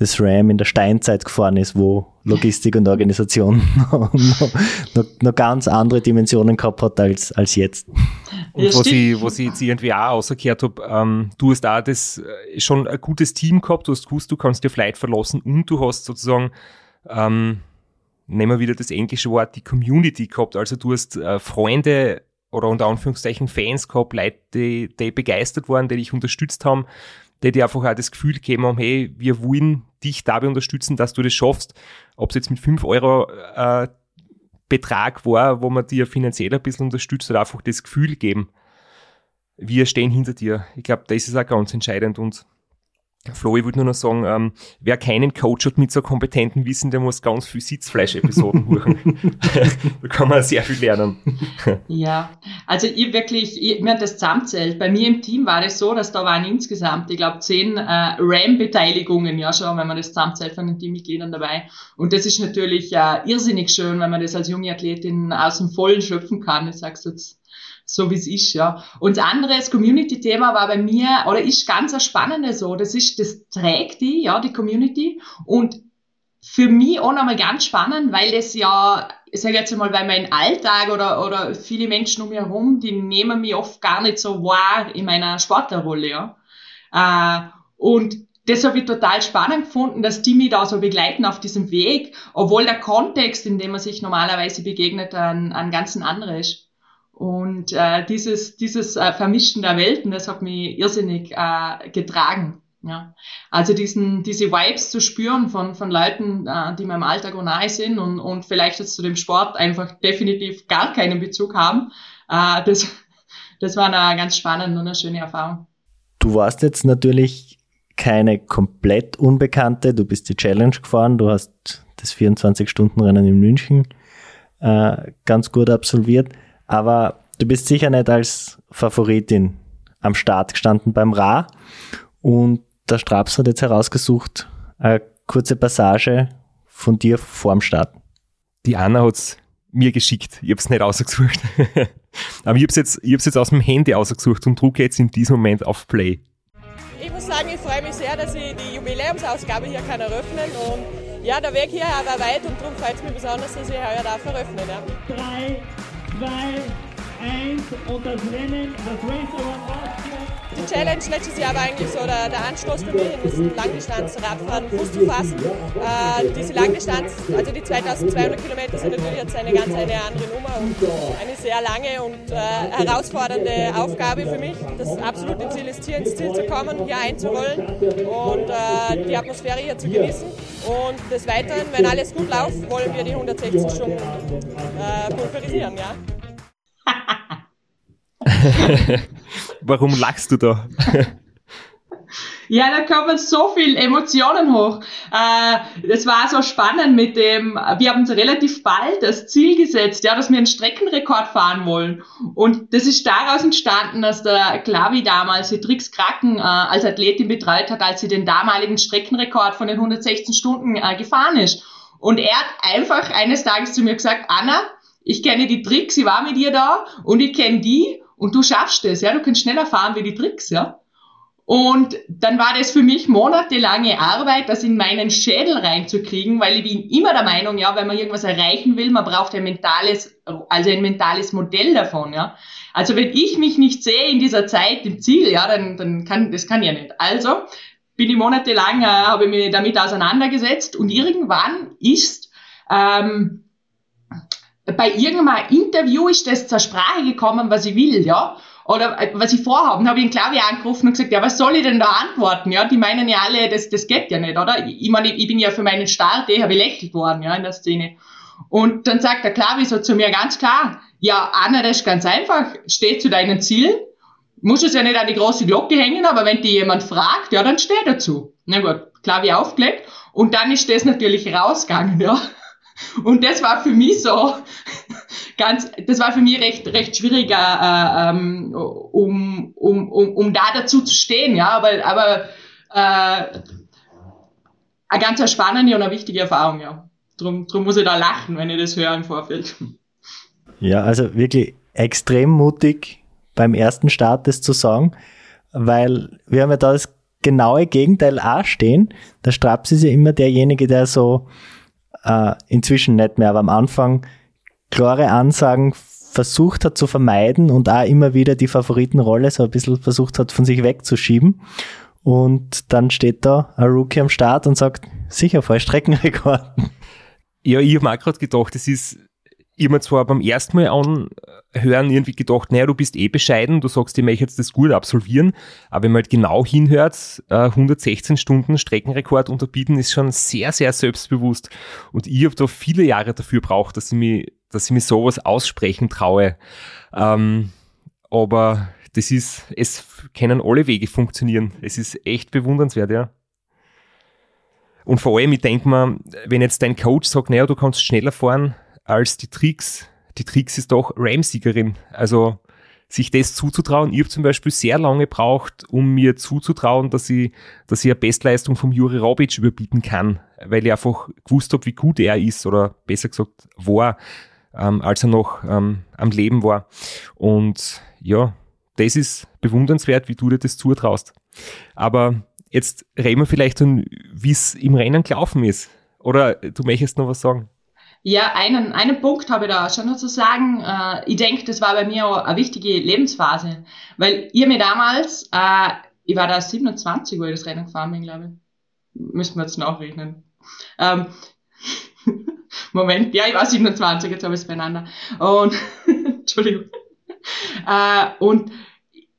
das RAM in der Steinzeit gefahren ist, wo Logistik und Organisation noch, noch, noch, ganz andere Dimensionen gehabt hat als, als jetzt. Und ja, was, ich, was ich jetzt irgendwie auch rausgekehrt habe, ähm, du hast da das äh, schon ein gutes Team gehabt, du hast gewusst, du kannst dir Flight verlassen und du hast sozusagen, ähm, nehmen wir wieder das englische Wort, die Community gehabt. Also du hast äh, Freunde oder unter Anführungszeichen Fans gehabt, Leute, die, die begeistert waren, die dich unterstützt haben die dir einfach auch das Gefühl gegeben haben, hey, wir wollen dich dabei unterstützen, dass du das schaffst. Ob es jetzt mit 5 Euro äh, Betrag war, wo man dir finanziell ein bisschen unterstützt oder einfach das Gefühl geben, wir stehen hinter dir. Ich glaube, das ist auch ganz entscheidend und Flo, ich würde nur noch sagen, ähm, wer keinen Coach hat mit so kompetenten Wissen, der muss ganz viel Sitzfleisch-Episoden buchen. da kann man sehr viel lernen. ja, also ich wirklich, ich, mir das zusammenzählt. Bei mir im Team war es so, dass da waren insgesamt, ich glaube, zehn äh, RAM-Beteiligungen, ja schon, wenn man das zusammenzählt von den Teammitgliedern dabei. Und das ist natürlich äh, irrsinnig schön, wenn man das als junge Athletin aus dem Vollen schöpfen kann. Ich sag's jetzt so wie es ist, ja. Und das andere, das Community-Thema war bei mir, oder ist ganz ein spannendes so, das ist, das trägt die, ja, die Community und für mich auch nochmal ganz spannend, weil das ja, ich sage jetzt mal, weil mein Alltag oder, oder viele Menschen um mich herum, die nehmen mich oft gar nicht so wahr in meiner Sportlerrolle, ja. Äh, und das habe ich total spannend gefunden, dass die mich da so begleiten auf diesem Weg, obwohl der Kontext, in dem man sich normalerweise begegnet, ein, ein ganz anderer ist. Und äh, dieses, dieses äh, Vermischen der Welten, das hat mich irrsinnig äh, getragen. Ja. Also diesen, diese Vibes zu spüren von, von Leuten, äh, die meinem Alltag auch nahe sind und, und vielleicht jetzt zu dem Sport einfach definitiv gar keinen Bezug haben, äh, das, das war eine ganz spannende und eine schöne Erfahrung. Du warst jetzt natürlich keine komplett Unbekannte. Du bist die Challenge gefahren. Du hast das 24-Stunden-Rennen in München äh, ganz gut absolviert. Aber du bist sicher nicht als Favoritin am Start gestanden beim Ra. Und der Straps hat jetzt herausgesucht, eine kurze Passage von dir vorm Start. Die Anna hat es mir geschickt. Ich habe es nicht ausgesucht. Aber ich habe es jetzt, jetzt aus dem Handy ausgesucht und drucke jetzt in diesem Moment auf Play. Ich muss sagen, ich freue mich sehr, dass ich die Jubiläumsausgabe hier kann eröffnen und ja, der Weg hier war weit und darum freut es mich besonders, dass ich heuer darf eröffnen. Ja. Drei, Bye. 1 und das Rennen, das Race Around die Challenge letztes Jahr war eigentlich so der, der Anstoß für mich, in diesem Langdistanz-Radfahren Fuß zu fassen. Äh, diese Langdistanz, also die 2200 Kilometer sind natürlich jetzt eine ganz eine andere Nummer und eine sehr lange und äh, herausfordernde Aufgabe für mich. Das absolute Ziel ist, hier ins Ziel zu kommen, hier einzurollen und äh, die Atmosphäre hier zu genießen. Und des Weiteren, wenn alles gut läuft, wollen wir die 160 Stunden äh, pulverisieren. Ja. Warum lachst du da? Ja, da kommen so viele Emotionen hoch. Äh, das war so spannend mit dem, wir haben uns relativ bald das Ziel gesetzt, ja, dass wir einen Streckenrekord fahren wollen. Und das ist daraus entstanden, dass der Klavi damals die Tricks Kraken äh, als Athletin betreut hat, als sie den damaligen Streckenrekord von den 116 Stunden äh, gefahren ist. Und er hat einfach eines Tages zu mir gesagt, Anna, ich kenne die Tricks, ich war mit dir da und ich kenne die und du schaffst es, ja, du kannst schneller fahren wie die Tricks, ja. Und dann war das für mich monatelange Arbeit, das in meinen Schädel reinzukriegen, weil ich bin immer der Meinung, ja, wenn man irgendwas erreichen will, man braucht ein mentales, also ein mentales Modell davon, ja. Also wenn ich mich nicht sehe in dieser Zeit im Ziel, ja, dann, dann kann, das kann ja nicht. Also bin ich monatelang, äh, habe ich mich damit auseinandergesetzt und irgendwann ist, ähm, bei irgendeinem Interview ist das zur Sprache gekommen, was ich will, ja, oder äh, was ich vorhabe. Dann habe ich ihn Klavier angerufen und gesagt, ja, was soll ich denn da antworten? Ja, die meinen ja alle, das, das geht ja nicht, oder? Ich, meine, ich bin ja für meinen Start eher belächelt worden, ja, in der Szene. Und dann sagt der Klavi so zu mir ganz klar, ja, Anna, das ist ganz einfach, steh zu deinen Zielen, muss es ja nicht an die große Glocke hängen, aber wenn dir jemand fragt, ja, dann steh dazu. Na gut, Klavi aufgelegt und dann ist das natürlich rausgegangen, ja. Und das war für mich so ganz, das war für mich recht, recht schwierig, äh, ähm, um, um, um, um da dazu zu stehen, ja, aber, aber äh, eine ganz spannende und eine wichtige Erfahrung, ja. Drum, drum muss ich da lachen, wenn ich das höre im Vorfeld. Ja, also wirklich extrem mutig beim ersten Start das zu sagen, weil wir haben ja da das genaue Gegenteil auch stehen. Der Straps ist ja immer derjenige, der so äh, inzwischen nicht mehr, aber am Anfang klare Ansagen versucht hat zu vermeiden und auch immer wieder die Favoritenrolle so ein bisschen versucht hat von sich wegzuschieben. Und dann steht da ein Rookie am Start und sagt, sicher voll Streckenrekord. Ja, ich habe mir auch gerade gedacht, das ist, ich habe mir zwar beim ersten Mal anhören irgendwie gedacht, naja, du bist eh bescheiden, du sagst, ich möchte jetzt das gut absolvieren, aber wenn man halt genau hinhört, 116 äh, Stunden Streckenrekord unterbieten ist schon sehr, sehr selbstbewusst und ich habe da viele Jahre dafür braucht, dass ich mich, dass ich mir sowas aussprechen traue. Ähm, aber das ist, es können alle Wege funktionieren. Es ist echt bewundernswert, ja. Und vor allem, ich denke mal, wenn jetzt dein Coach sagt, naja, du kannst schneller fahren als die Tricks, die Tricks ist doch Ram-Siegerin. Also sich das zuzutrauen. Ich habe zum Beispiel sehr lange gebraucht, um mir zuzutrauen, dass ich, dass ich eine Bestleistung vom Juri Robic überbieten kann, weil ich einfach gewusst habe, wie gut er ist oder besser gesagt war, ähm, als er noch ähm, am Leben war. Und ja, das ist bewundernswert, wie du dir das zutraust. Aber jetzt reden wir vielleicht dann, wie es im Rennen gelaufen ist. Oder du möchtest noch was sagen? Ja, einen, einen Punkt habe ich da schon noch zu sagen. Äh, ich denke, das war bei mir auch eine wichtige Lebensphase, weil ihr mir damals, äh, ich war da 27, wo ich das Rennen gefahren bin, glaube ich. Müssen wir jetzt nachrechnen. Ähm, Moment, ja, ich war 27, jetzt habe ich es beieinander. Und, Entschuldigung. Äh, und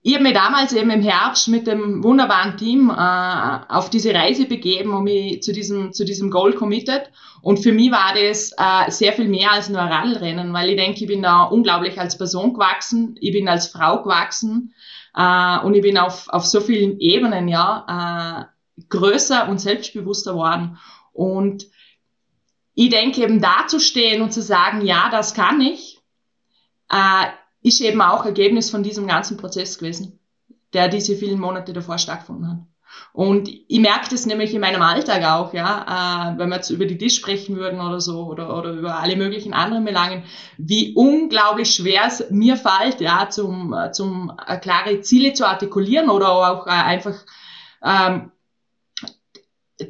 ich habe mich damals eben im Herbst mit dem wunderbaren Team äh, auf diese Reise begeben und mich zu diesem, zu diesem Goal committed. Und für mich war das äh, sehr viel mehr als nur ein Radlrennen, weil ich denke, ich bin da unglaublich als Person gewachsen, ich bin als Frau gewachsen äh, und ich bin auf, auf so vielen Ebenen ja äh, größer und selbstbewusster worden. Und ich denke eben da zu stehen und zu sagen, ja, das kann ich, äh, ist eben auch Ergebnis von diesem ganzen Prozess gewesen, der diese vielen Monate davor stattgefunden hat. Und ich merke das nämlich in meinem Alltag auch, ja, äh, wenn wir jetzt über die Tisch sprechen würden oder so oder, oder über alle möglichen anderen Belangen, wie unglaublich schwer es mir fällt, ja, zum, zum äh, klare Ziele zu artikulieren oder auch äh, einfach, ähm,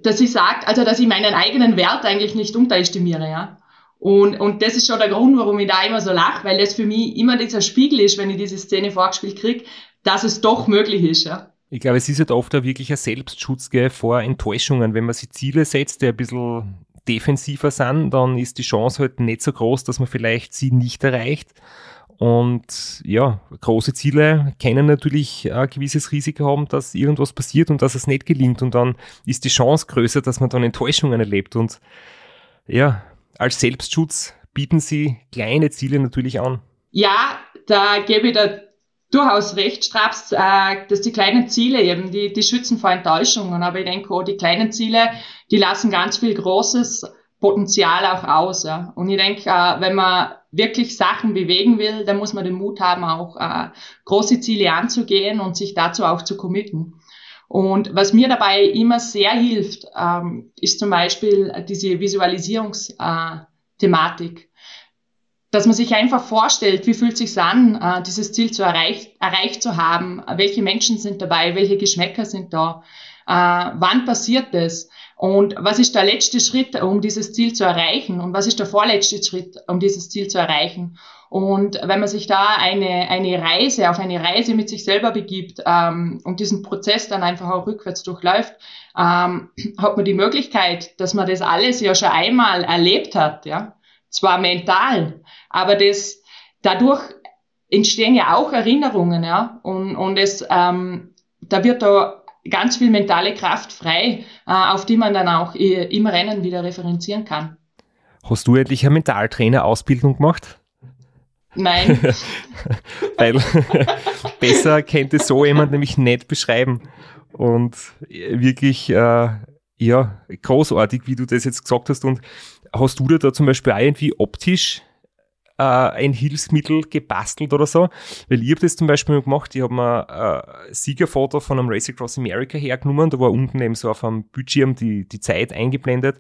dass ich sage, also dass ich meinen eigenen Wert eigentlich nicht unterestimiere, ja. Und, und das ist schon der Grund, warum ich da immer so lache, weil das für mich immer dieser Spiegel ist, wenn ich diese Szene vorgespielt kriege, dass es doch möglich ist. Ja. Ich glaube, es ist halt oft ein Selbstschutz gell, vor Enttäuschungen. Wenn man sich Ziele setzt, die ein bisschen defensiver sind, dann ist die Chance halt nicht so groß, dass man vielleicht sie nicht erreicht. Und ja, große Ziele können natürlich ein gewisses Risiko haben, dass irgendwas passiert und dass es nicht gelingt. Und dann ist die Chance größer, dass man dann Enttäuschungen erlebt. Und ja, als Selbstschutz bieten Sie kleine Ziele natürlich an. Ja, da gebe ich da durchaus recht, Straps, äh, dass die kleinen Ziele eben, die, die schützen vor Enttäuschungen. Aber ich denke auch, die kleinen Ziele, die lassen ganz viel großes Potenzial auch aus. Ja. Und ich denke, äh, wenn man wirklich Sachen bewegen will, dann muss man den Mut haben, auch äh, große Ziele anzugehen und sich dazu auch zu committen. Und was mir dabei immer sehr hilft, ähm, ist zum Beispiel diese Visualisierungsthematik. Äh, dass man sich einfach vorstellt, wie fühlt es sich an, äh, dieses Ziel zu erreich, erreicht zu haben, welche Menschen sind dabei, welche Geschmäcker sind da, äh, wann passiert das? Und was ist der letzte Schritt, um dieses Ziel zu erreichen? Und was ist der vorletzte Schritt, um dieses Ziel zu erreichen. Und wenn man sich da eine, eine Reise, auf eine Reise mit sich selber begibt ähm, und diesen Prozess dann einfach auch rückwärts durchläuft, ähm, hat man die Möglichkeit, dass man das alles ja schon einmal erlebt hat, ja. Zwar mental, aber das, dadurch entstehen ja auch Erinnerungen, ja. Und, und es, ähm, da wird da ganz viel mentale Kraft frei, äh, auf die man dann auch im Rennen wieder referenzieren kann. Hast du endlich eine Mentaltrainer-Ausbildung gemacht? Nein. Weil besser könnte so jemand nämlich nicht beschreiben. Und wirklich, äh, ja, großartig, wie du das jetzt gesagt hast. Und hast du dir da zum Beispiel auch irgendwie optisch äh, ein Hilfsmittel gebastelt oder so? Weil ich habe das zum Beispiel gemacht, ich habe mir äh, Siegerfoto von einem Race Across America hergenommen, da war unten eben so auf einem Bildschirm die, die Zeit eingeblendet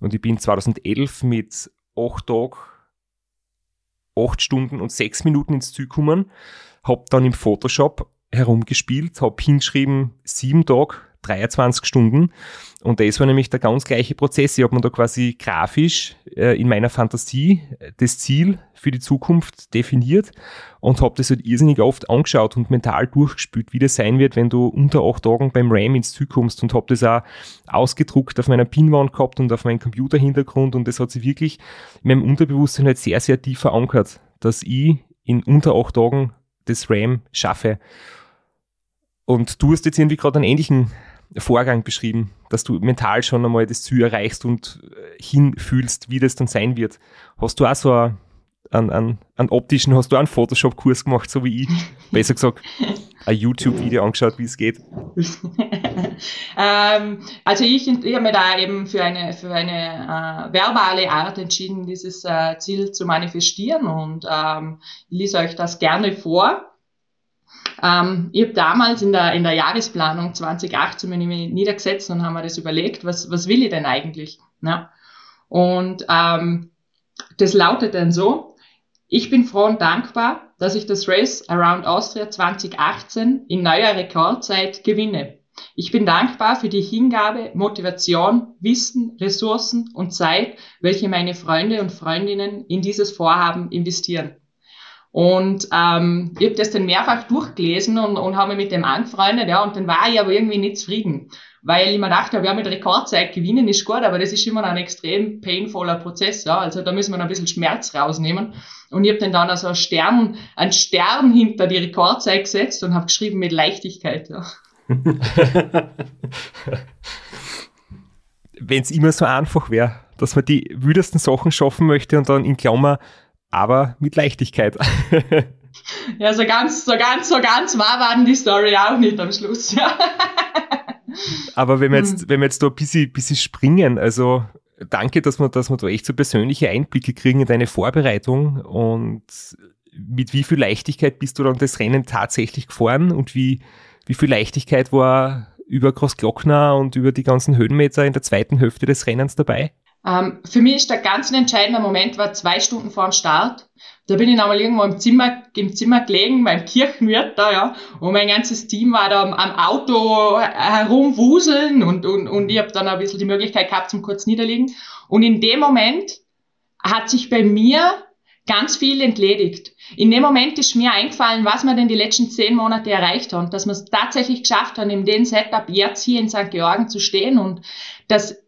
und ich bin 2011 mit acht Tagen 8 Stunden und 6 Minuten ins Ziel kommen. habe dann im Photoshop herumgespielt, habe hingeschrieben, sieben Tage, 23 Stunden. Und das war nämlich der ganz gleiche Prozess. Ich habe mir da quasi grafisch äh, in meiner Fantasie das Ziel für die Zukunft definiert und habe das halt irrsinnig oft angeschaut und mental durchgespielt, wie das sein wird, wenn du unter acht Tagen beim RAM ins Ziel kommst und habe das auch ausgedruckt auf meiner Pinwand gehabt und auf meinem Computerhintergrund und das hat sich wirklich in meinem Unterbewusstsein halt sehr, sehr tief verankert, dass ich in unter acht Tagen das RAM schaffe. Und du hast jetzt irgendwie gerade einen ähnlichen Vorgang beschrieben, dass du mental schon einmal das Ziel erreichst und äh, hinfühlst, wie das dann sein wird. Hast du auch so einen, einen, einen optischen, hast du auch einen Photoshop-Kurs gemacht, so wie ich? Besser gesagt, ein YouTube-Video angeschaut, wie es geht? ähm, also ich, ich habe mir da eben für eine, für eine äh, verbale Art entschieden, dieses äh, Ziel zu manifestieren und ähm, ich lese euch das gerne vor. Ähm, ich habe damals in der, in der Jahresplanung 2018 mich niedergesetzt und haben mir das überlegt, was, was will ich denn eigentlich? Ja. Und ähm, das lautet dann so, ich bin froh und dankbar, dass ich das Race Around Austria 2018 in neuer Rekordzeit gewinne. Ich bin dankbar für die Hingabe, Motivation, Wissen, Ressourcen und Zeit, welche meine Freunde und Freundinnen in dieses Vorhaben investieren. Und ähm, ich habe das dann mehrfach durchgelesen und, und habe mich mit dem angefreundet, ja, und dann war ich aber irgendwie nicht zufrieden. Weil ich mir dachte, ja, mit Rekordzeit gewinnen, ist gut, aber das ist immer ein extrem painvoller Prozess, ja. Also da müssen wir ein bisschen Schmerz rausnehmen. Und ich habe dann dann also einen Stern, einen Stern hinter die Rekordzeit gesetzt und habe geschrieben mit Leichtigkeit, ja. Wenn es immer so einfach wäre, dass man die wüdesten Sachen schaffen möchte und dann in Klammer aber mit Leichtigkeit. ja, so ganz, so ganz, so ganz wahr waren die Story auch nicht am Schluss, ja. aber wenn wir jetzt, hm. wenn wir jetzt da ein bisschen, bisschen springen, also danke, dass wir, dass wir da echt so persönliche Einblicke kriegen in deine Vorbereitung und mit wie viel Leichtigkeit bist du dann das Rennen tatsächlich gefahren und wie, wie viel Leichtigkeit war über Großglockner und über die ganzen Höhenmeter in der zweiten Hälfte des Rennens dabei? Ähm, für mich ist der ganz entscheidende Moment war zwei Stunden vor dem Start. Da bin ich nochmal irgendwo im Zimmer, im Zimmer gelegen, beim Kirchenwirt da, ja. Und mein ganzes Team war da am, Auto herumwuseln und, und, und ich habe dann ein bisschen die Möglichkeit gehabt zum kurz niederliegen. Und in dem Moment hat sich bei mir ganz viel entledigt. In dem Moment ist mir eingefallen, was wir denn die letzten zehn Monate erreicht haben, dass wir es tatsächlich geschafft haben, in dem Setup jetzt hier in St. Georgen zu stehen und dass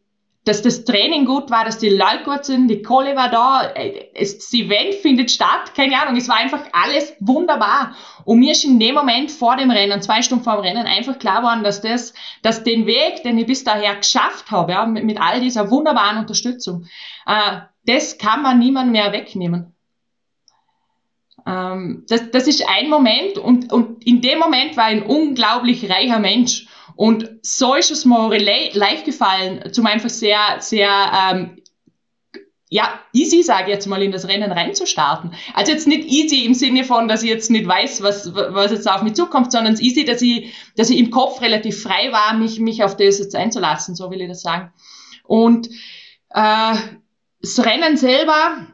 dass das Training gut war, dass die Leute gut sind, die Kohle war da, äh, das Event findet statt, keine Ahnung, es war einfach alles wunderbar. Und mir ist in dem Moment vor dem Rennen, zwei Stunden vor dem Rennen, einfach klar geworden, dass das, dass den Weg, den ich bis daher geschafft habe, ja, mit, mit all dieser wunderbaren Unterstützung, äh, das kann man niemand mehr wegnehmen. Ähm, das, das ist ein Moment und, und in dem Moment war ein unglaublich reicher Mensch. Und so ist es mir leicht gefallen, zum einfach sehr, sehr, ähm, ja, easy, sage ich jetzt mal, in das Rennen reinzustarten. Also jetzt nicht easy im Sinne von, dass ich jetzt nicht weiß, was, was jetzt auf mich zukommt, sondern easy, dass ich, dass ich im Kopf relativ frei war, mich, mich auf das jetzt einzulassen, so will ich das sagen. Und äh, das Rennen selber,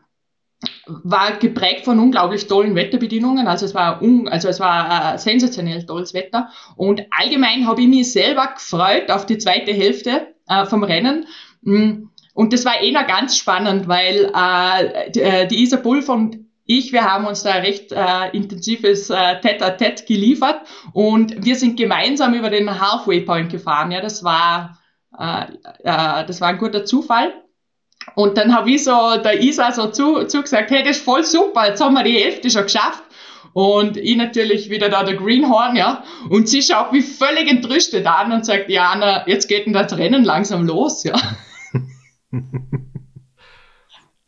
war geprägt von unglaublich tollen Wetterbedingungen. Also es war, un, also es war äh, sensationell tolles Wetter. Und allgemein habe ich mich selber gefreut auf die zweite Hälfte äh, vom Rennen. Mm, und das war eh noch ganz spannend, weil äh, die, äh, die Isa und ich, wir haben uns da recht äh, intensives äh, Tete-a-Tete geliefert und wir sind gemeinsam über den Halfway Point gefahren. Ja, das war, äh, äh, das war ein guter Zufall. Und dann habe ich so der Isa so zu, zugesagt, hey, das ist voll super, jetzt haben wir die Hälfte schon geschafft. Und ich natürlich wieder da der Greenhorn, ja. Und sie schaut mich völlig entrüstet an und sagt, ja, Anna, jetzt geht denn das Rennen langsam los, ja.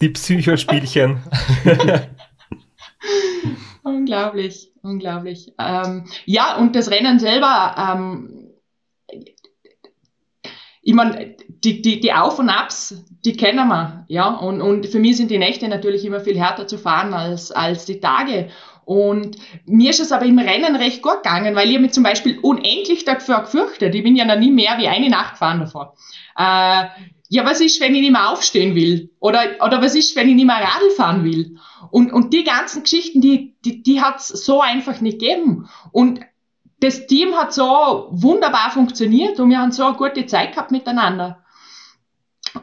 Die Psychospielchen. unglaublich, unglaublich. Ähm, ja, und das Rennen selber, ähm, ich meine, die, die, die Auf und Abs, die kennen wir, ja. Und, und für mich sind die Nächte natürlich immer viel härter zu fahren als, als die Tage. Und mir ist es aber im Rennen recht gut gegangen, weil ich mich zum Beispiel unendlich dafür gefürchtet. Ich bin ja noch nie mehr wie eine Nacht gefahren davor. Äh, ja, was ist, wenn ich nicht mehr aufstehen will? Oder, oder was ist, wenn ich nicht mehr Radl fahren will? Und, und die ganzen Geschichten, die, die, die hat's so einfach nicht gegeben. Und das Team hat so wunderbar funktioniert und wir haben so eine gute Zeit gehabt miteinander.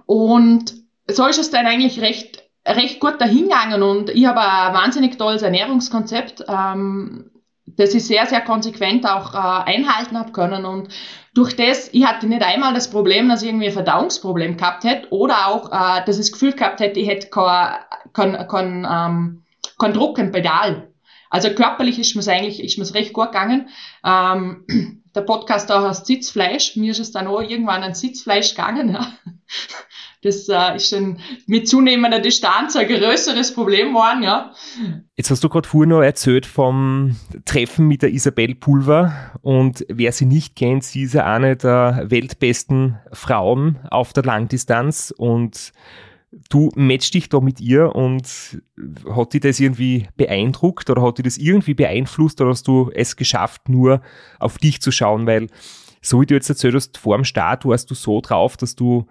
Und so ist es dann eigentlich recht, recht gut dahingegangen und ich habe ein wahnsinnig tolles Ernährungskonzept, ähm, das ich sehr, sehr konsequent auch äh, einhalten habe können und durch das, ich hatte nicht einmal das Problem, dass ich irgendwie ein Verdauungsproblem gehabt hätte oder auch, äh, dass ich das Gefühl gehabt hätte, ich hätte kein, kein, kein, ähm, kein Druck im Pedal. Also körperlich ist mir's eigentlich, ist mir's recht gut gegangen. Ähm, der Podcast auch heißt Sitzfleisch. Mir ist es dann auch irgendwann ein Sitzfleisch gegangen. Ja. Das äh, ist dann mit zunehmender Distanz ein größeres Problem geworden, ja. Jetzt hast du gerade vorhin noch erzählt vom Treffen mit der Isabel Pulver und wer sie nicht kennt, sie ist ja eine der weltbesten Frauen auf der Langdistanz und du matchst dich da mit ihr und hat dich das irgendwie beeindruckt oder hat dich das irgendwie beeinflusst oder hast du es geschafft, nur auf dich zu schauen, weil so wie du jetzt erzählt hast, vor dem Start warst du so drauf, dass du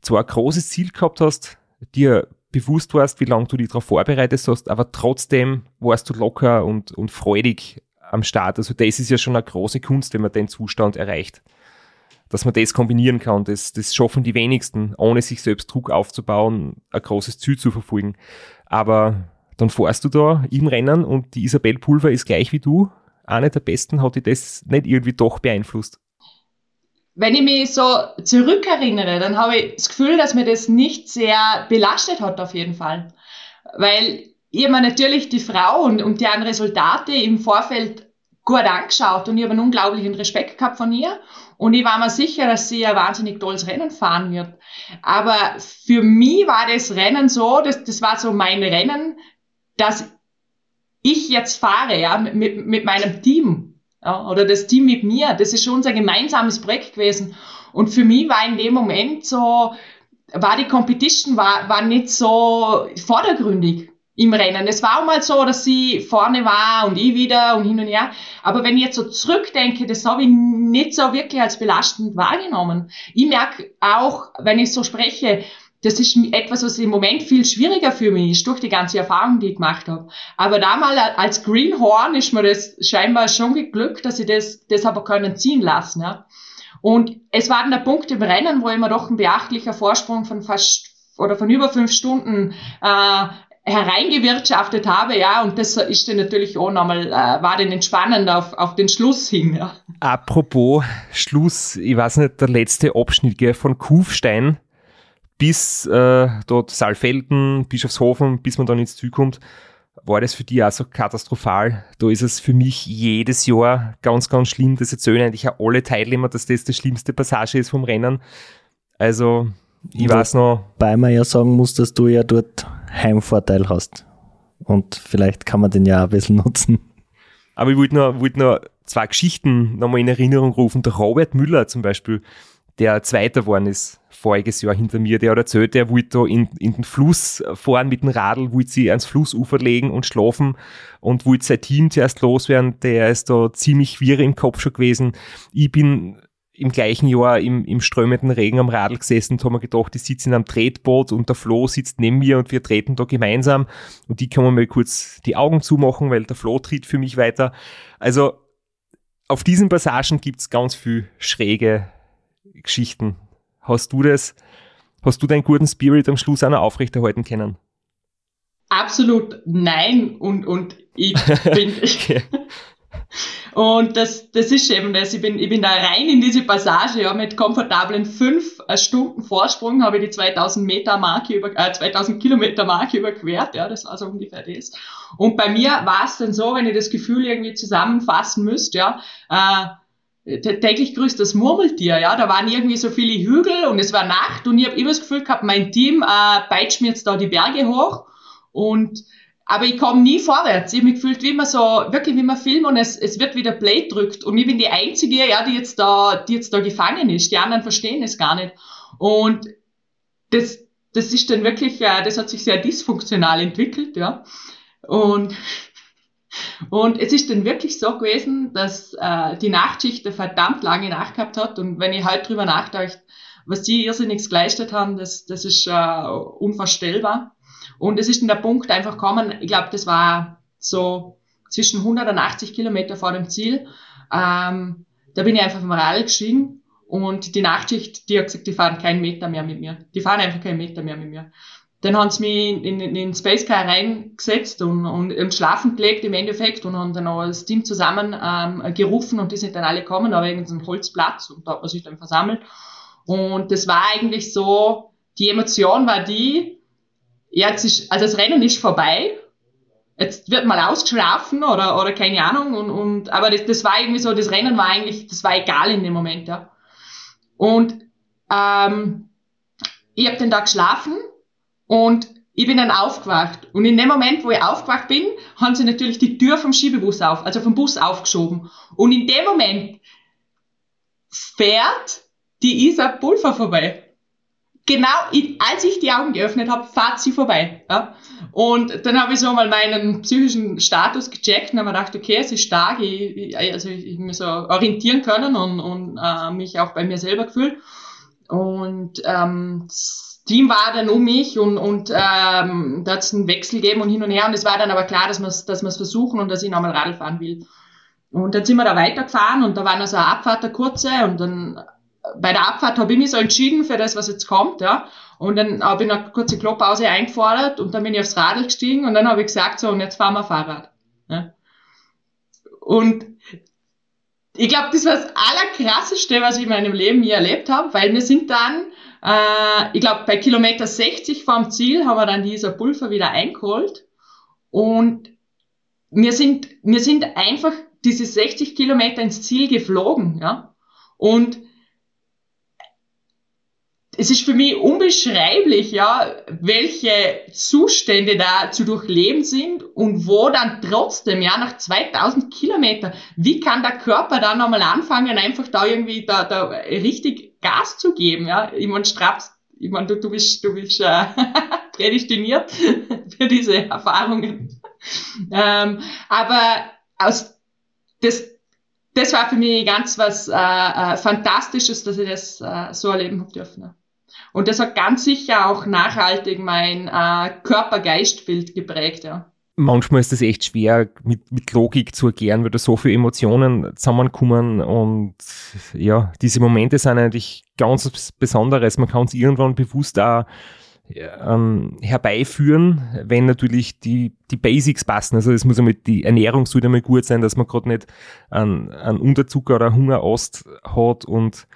zwar ein großes Ziel gehabt hast, dir bewusst warst, wie lange du dich darauf vorbereitet hast, aber trotzdem warst du locker und, und freudig am Start. Also das ist ja schon eine große Kunst, wenn man den Zustand erreicht. Dass man das kombinieren kann, das, das schaffen die wenigsten, ohne sich selbst Druck aufzubauen, ein großes Ziel zu verfolgen. Aber dann fährst du da im Rennen und die Isabel Pulver ist gleich wie du, eine der besten, hat dich das nicht irgendwie doch beeinflusst? wenn ich mich so zurückerinnere, dann habe ich das Gefühl, dass mir das nicht sehr belastet hat auf jeden Fall. Weil ich mir natürlich die Frau und, und deren Resultate im Vorfeld gut angeschaut und ich habe einen unglaublichen Respekt gehabt von ihr und ich war mir sicher, dass sie ein wahnsinnig tolles Rennen fahren wird. Aber für mich war das Rennen so, das, das war so mein Rennen, dass ich jetzt fahre, ja, mit, mit meinem Team ja, oder das Team mit mir. Das ist schon unser gemeinsames Projekt gewesen. Und für mich war in dem Moment so, war die Competition war, war nicht so vordergründig im Rennen. Es war auch mal so, dass sie vorne war und ich wieder und hin und her. Aber wenn ich jetzt so zurückdenke, das habe ich nicht so wirklich als belastend wahrgenommen. Ich merke auch, wenn ich so spreche, das ist etwas, was im Moment viel schwieriger für mich ist, durch die ganze Erfahrung, die ich gemacht habe. Aber damals als Greenhorn ist mir das scheinbar schon geglückt, dass ich das, das aber können ziehen lassen. Ja. Und es war dann der Punkt im Rennen, wo ich mir doch ein beachtlicher Vorsprung von fast oder von über fünf Stunden äh, hereingewirtschaftet habe, ja, und das ist dann natürlich auch nochmal, äh, war dann entspannend auf, auf den Schluss hin, ja. Apropos Schluss, ich weiß nicht, der letzte Abschnitt gell, von Kufstein bis äh, dort Saalfelden, Bischofshofen, bis man dann ins Ziel kommt, war das für die auch so katastrophal. Da ist es für mich jedes Jahr ganz, ganz schlimm. Das erzählen eigentlich auch alle Teilnehmer, dass das die schlimmste Passage ist vom Rennen. Also, ich Wo weiß noch. Weil man ja sagen muss, dass du ja dort Heimvorteil hast. Und vielleicht kann man den ja ein bisschen nutzen. Aber ich wollte noch, wollte noch zwei Geschichten nochmal in Erinnerung rufen. Der Robert Müller zum Beispiel, der Zweiter geworden ist voriges Jahr hinter mir, der hat erzählt, der wollte da in, in den Fluss fahren mit dem Radl, wollte sie ans Flussufer legen und schlafen und wollte sein Team zuerst loswerden, der ist da ziemlich wirr im Kopf schon gewesen. Ich bin im gleichen Jahr im, im strömenden Regen am Radl gesessen und haben mir gedacht, ich sitze in einem Tretboot und der Flo sitzt neben mir und wir treten da gemeinsam und die kann man mal kurz die Augen zumachen, weil der Flo tritt für mich weiter. Also auf diesen Passagen gibt's ganz viel schräge Geschichten. Hast du das, hast du deinen guten Spirit am Schluss auch noch aufrechterhalten können? Absolut nein und, und ich bin, und das, das ist eben das. Ich bin, ich bin da rein in diese Passage, ja, mit komfortablen fünf äh, Stunden Vorsprung habe ich die 2000 Meter Marke über, äh, 2000 Kilometer Marke überquert, ja, das war so ungefähr das. Und bei mir war es dann so, wenn ich das Gefühl irgendwie zusammenfassen müsste, ja, äh, täglich grüßt das Murmeltier, ja, da waren irgendwie so viele Hügel und es war Nacht und ich habe immer das Gefühl gehabt, mein Team äh, peitscht mir jetzt da die Berge hoch und aber ich komme nie vorwärts. Ich habe mich gefühlt, wie man so, wirklich wie man Film und es, es wird wieder Play drückt und ich bin die Einzige, ja, die jetzt da, die jetzt da gefangen ist. Die anderen verstehen es gar nicht. Und das, das ist dann wirklich, äh, das hat sich sehr dysfunktional entwickelt, ja. Und und es ist dann wirklich so gewesen, dass äh, die Nachtschicht eine verdammt lange Nacht gehabt hat. Und wenn ich halt drüber nachdenke, was die irrsinnig geleistet haben, das, das ist äh, unvorstellbar. Und es ist dann der Punkt einfach gekommen, ich glaube, das war so zwischen 180 Kilometer vor dem Ziel. Ähm, da bin ich einfach vom Rad gestiegen und die Nachtschicht, die hat gesagt, die fahren keinen Meter mehr mit mir. Die fahren einfach keinen Meter mehr mit mir. Dann haben sie mich in, in, in Space Car reingesetzt und, und, und schlafen gelegt im Endeffekt und haben dann auch das Team zusammen ähm, gerufen und die sind dann alle gekommen, da war irgendwie so ein Holzplatz und da hat man sich dann versammelt. Und das war eigentlich so, die Emotion war die, jetzt ist, also das Rennen ist vorbei, jetzt wird mal ausgeschlafen oder, oder keine Ahnung und, und aber das, das war irgendwie so, das Rennen war eigentlich, das war egal in dem Moment, ja. Und ähm, ich habe den Tag geschlafen und ich bin dann aufgewacht. Und in dem Moment, wo ich aufgewacht bin, haben sie natürlich die Tür vom Schiebebus auf, also vom Bus aufgeschoben. Und in dem Moment fährt die Isa Pulver vorbei. Genau, als ich die Augen geöffnet habe, fährt sie vorbei. Ja? Und dann habe ich so mal meinen psychischen Status gecheckt und habe mir gedacht, okay, es ist stark, ich, ich, also ich, ich mich so orientieren können und, und äh, mich auch bei mir selber gefühlt. Und ähm, das Team war dann um mich und, und ähm, da hat es einen Wechsel gegeben und hin und her. Und es war dann aber klar, dass wir es dass wir's versuchen und dass ich nochmal Radl fahren will. Und dann sind wir da weitergefahren und da war noch so eine Abfahrt, eine kurze. Und dann bei der Abfahrt habe ich mich so entschieden für das, was jetzt kommt. ja. Und dann habe ich eine kurze Klopppause eingefordert und dann bin ich aufs Radl gestiegen und dann habe ich gesagt, so, und jetzt fahren wir Fahrrad. Ja. Und ich glaube, das war das Allerkrasseste, was ich in meinem Leben je erlebt habe, weil wir sind dann, äh, ich glaube, bei Kilometer 60 vom Ziel haben wir dann dieser Pulver wieder eingeholt und wir sind, wir sind einfach diese 60 Kilometer ins Ziel geflogen, ja. Und es ist für mich unbeschreiblich, ja, welche Zustände da zu durchleben sind und wo dann trotzdem, ja, nach 2000 Kilometern, wie kann der Körper dann nochmal anfangen, einfach da irgendwie da, da richtig Gas zu geben, ja? Ich meine, Straps, ich meine, du, du bist, du bist äh, prädestiniert für diese Erfahrungen. Ähm, aber aus das das war für mich ganz was äh, äh, Fantastisches, dass ich das äh, so erleben habe dürfen. Und das hat ganz sicher auch nachhaltig mein äh, Körper-Geist-Bild geprägt, ja. Manchmal ist es echt schwer, mit, mit Logik zu erklären, weil da so viele Emotionen zusammenkommen und ja, diese Momente sind eigentlich ganz Besonderes. Man kann es irgendwann bewusst auch ähm, herbeiführen, wenn natürlich die, die Basics passen. Also es muss einmal, die Ernährung sollte einmal gut sein, dass man gerade nicht einen, einen Unterzucker oder Hungerast hat und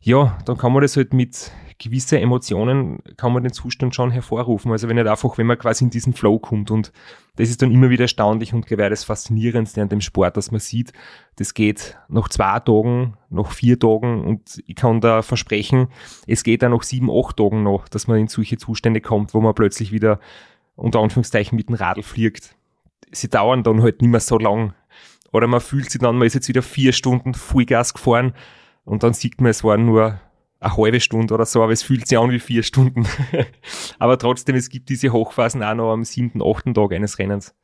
ja, dann kann man das halt mit gewisse Emotionen kann man den Zustand schon hervorrufen. Also wenn nicht einfach, wenn man quasi in diesen Flow kommt und das ist dann immer wieder erstaunlich und gewährt das Faszinierendste an dem Sport, dass man sieht, das geht nach zwei Tagen, nach vier Tagen und ich kann da versprechen, es geht dann nach sieben, acht Tagen noch, dass man in solche Zustände kommt, wo man plötzlich wieder unter Anführungszeichen mit dem Radl fliegt. Sie dauern dann halt nicht mehr so lang. Oder man fühlt sich dann, man ist jetzt wieder vier Stunden Vollgas gefahren und dann sieht man, es waren nur eine halbe Stunde oder so, aber es fühlt sich an wie vier Stunden. aber trotzdem, es gibt diese Hochphasen auch noch am siebten, achten Tag eines Rennens.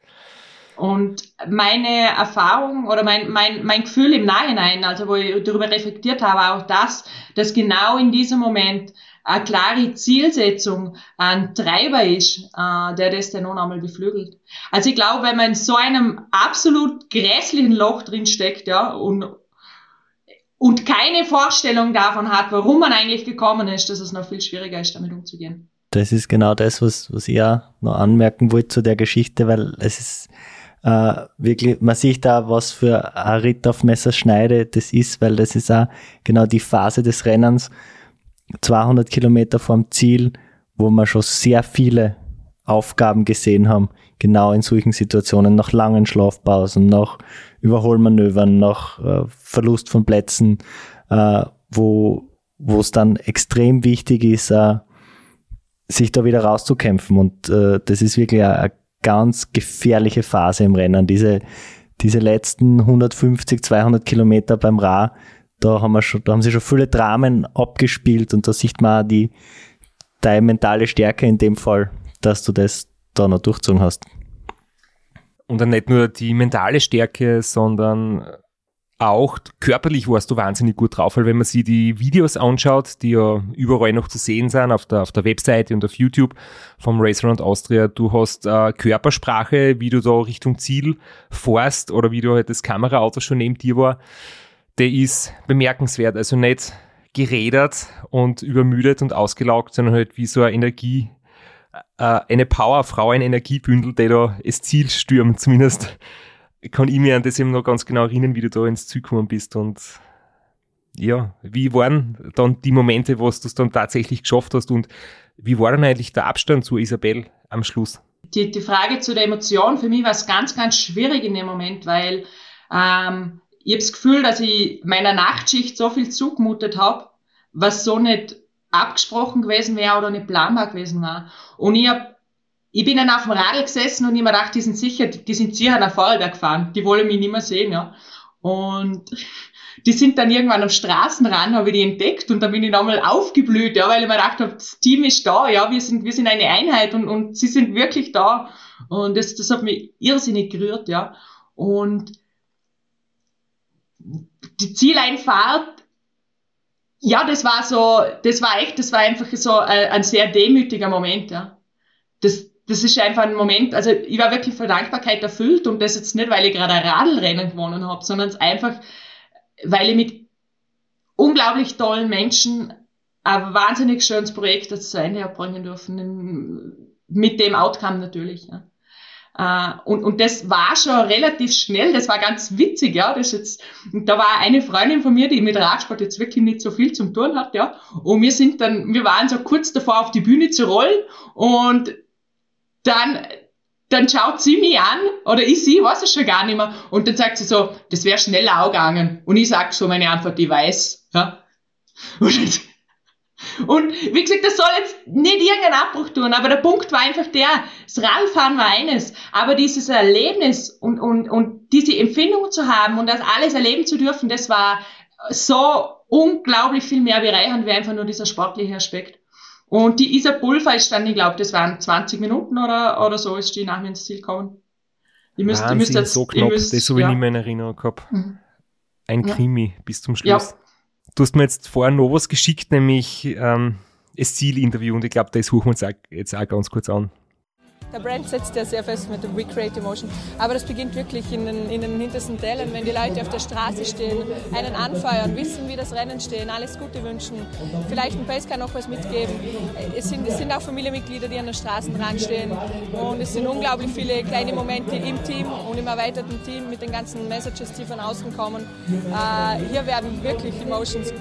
Und meine Erfahrung oder mein, mein, mein Gefühl im Nachhinein, also wo ich darüber reflektiert habe, auch das, dass genau in diesem Moment eine klare Zielsetzung ein Treiber ist, äh, der das dann noch einmal beflügelt. Also ich glaube, wenn man in so einem absolut grässlichen Loch drin steckt, ja, und und keine Vorstellung davon hat, warum man eigentlich gekommen ist, dass es noch viel schwieriger ist, damit umzugehen. Das ist genau das, was, was ich auch noch anmerken wollte zu der Geschichte, weil es ist äh, wirklich, man sieht da, was für ein Ritt auf Messerschneide das ist, weil das ist auch genau die Phase des Rennens, 200 Kilometer vom Ziel, wo wir schon sehr viele Aufgaben gesehen haben, genau in solchen Situationen, nach langen Schlafpausen, nach Überholmanövern, nach äh, Verlust von Plätzen, äh, wo es dann extrem wichtig ist, äh, sich da wieder rauszukämpfen. Und äh, das ist wirklich eine, eine ganz gefährliche Phase im Rennen. Diese, diese letzten 150, 200 Kilometer beim Ra, da haben wir schon, da haben sie schon viele Dramen abgespielt und da sieht man auch die, deine mentale Stärke in dem Fall, dass du das da noch durchzogen hast. Und dann nicht nur die mentale Stärke, sondern auch körperlich warst du wahnsinnig gut drauf, weil wenn man sich die Videos anschaut, die ja überall noch zu sehen sind, auf der, auf der Webseite und auf YouTube vom Race Around Austria, du hast äh, Körpersprache, wie du da Richtung Ziel fährst oder wie du halt das Kameraauto schon neben dir war, der ist bemerkenswert. Also nicht gerädert und übermüdet und ausgelaugt, sondern halt wie so eine Energie, eine Powerfrau, ein Energiebündel, der da das Ziel stürmt, zumindest kann ich mir an das eben noch ganz genau erinnern, wie du da ins Ziel gekommen bist und ja, wie waren dann die Momente, wo du es dann tatsächlich geschafft hast und wie war dann eigentlich der Abstand zu Isabel am Schluss? Die, die Frage zu der Emotion, für mich war es ganz, ganz schwierig in dem Moment, weil ähm, ich habe das Gefühl, dass ich meiner Nachtschicht so viel zugemutet habe, was so nicht abgesprochen gewesen wäre oder nicht planbar gewesen war. Und ich hab, ich bin dann auf dem Radl gesessen und ich mir gedacht, die sind sicher, die sind sicher nach Vorarlberg gefahren, die wollen mich nicht mehr sehen, ja. Und die sind dann irgendwann am Straßenrand, habe ich die entdeckt und dann bin ich nochmal aufgeblüht, ja, weil ich mir gedacht habe, das Team ist da, ja, wir sind, wir sind eine Einheit und, und sie sind wirklich da. Und das, das hat mich irrsinnig gerührt, ja. Und die Zieleinfahrt, ja, das war so, das war echt, das war einfach so ein, ein sehr demütiger Moment, ja. Das, das ist einfach ein Moment, also ich war wirklich von Dankbarkeit erfüllt und das jetzt nicht, weil ich gerade ein Radlrennen gewonnen habe, sondern einfach, weil ich mit unglaublich tollen Menschen ein wahnsinnig schönes Projekt zu Ende bringen dürfen, mit dem Outcome natürlich. Ja. Uh, und, und das war schon relativ schnell, das war ganz witzig, ja. Das jetzt, da war eine Freundin von mir, die mit Radsport jetzt wirklich nicht so viel zum tun hat, ja. Und wir sind dann, wir waren so kurz davor auf die Bühne zu rollen und dann, dann schaut sie mich an, oder ich sie, weiß es schon gar nicht mehr, und dann sagt sie so, das wäre schneller auch gegangen. Und ich sag so meine Antwort, ich weiß, ja. Und und wie gesagt, das soll jetzt nicht irgendeinen Abbruch tun, aber der Punkt war einfach der, das Radfahren war eines, aber dieses Erlebnis und, und, und diese Empfindung zu haben und das alles erleben zu dürfen, das war so unglaublich viel mehr bereichernd wie einfach nur dieser sportliche Aspekt. Und die Isa Pulver ist dann, ich glaube, das waren 20 Minuten oder, oder so, ist die nach mir ins Ziel gekommen. Ich müsst, Wahnsinn, ihr müsst jetzt, so knapp, müsst, das habe ich ja. nicht mehr in Erinnerung gehabt. Mhm. Ein Krimi ja. bis zum Schluss. Ja. Du hast mir jetzt vorher noch was geschickt, nämlich ähm, das Zielinterview und ich glaube, das suchen wir uns auch, jetzt auch ganz kurz an. Der Brand setzt ja sehr fest mit dem Recreate Emotion, aber das beginnt wirklich in den, in den hintersten Tälern, wenn die Leute auf der Straße stehen, einen anfeuern, wissen, wie das Rennen stehen, alles Gute wünschen, vielleicht ein Pacecar noch was mitgeben. Es sind, es sind auch Familienmitglieder, die an der Straßenrand stehen und es sind unglaublich viele kleine Momente im Team und im erweiterten Team mit den ganzen Messages, die von außen kommen. Äh, hier werden wirklich Emotions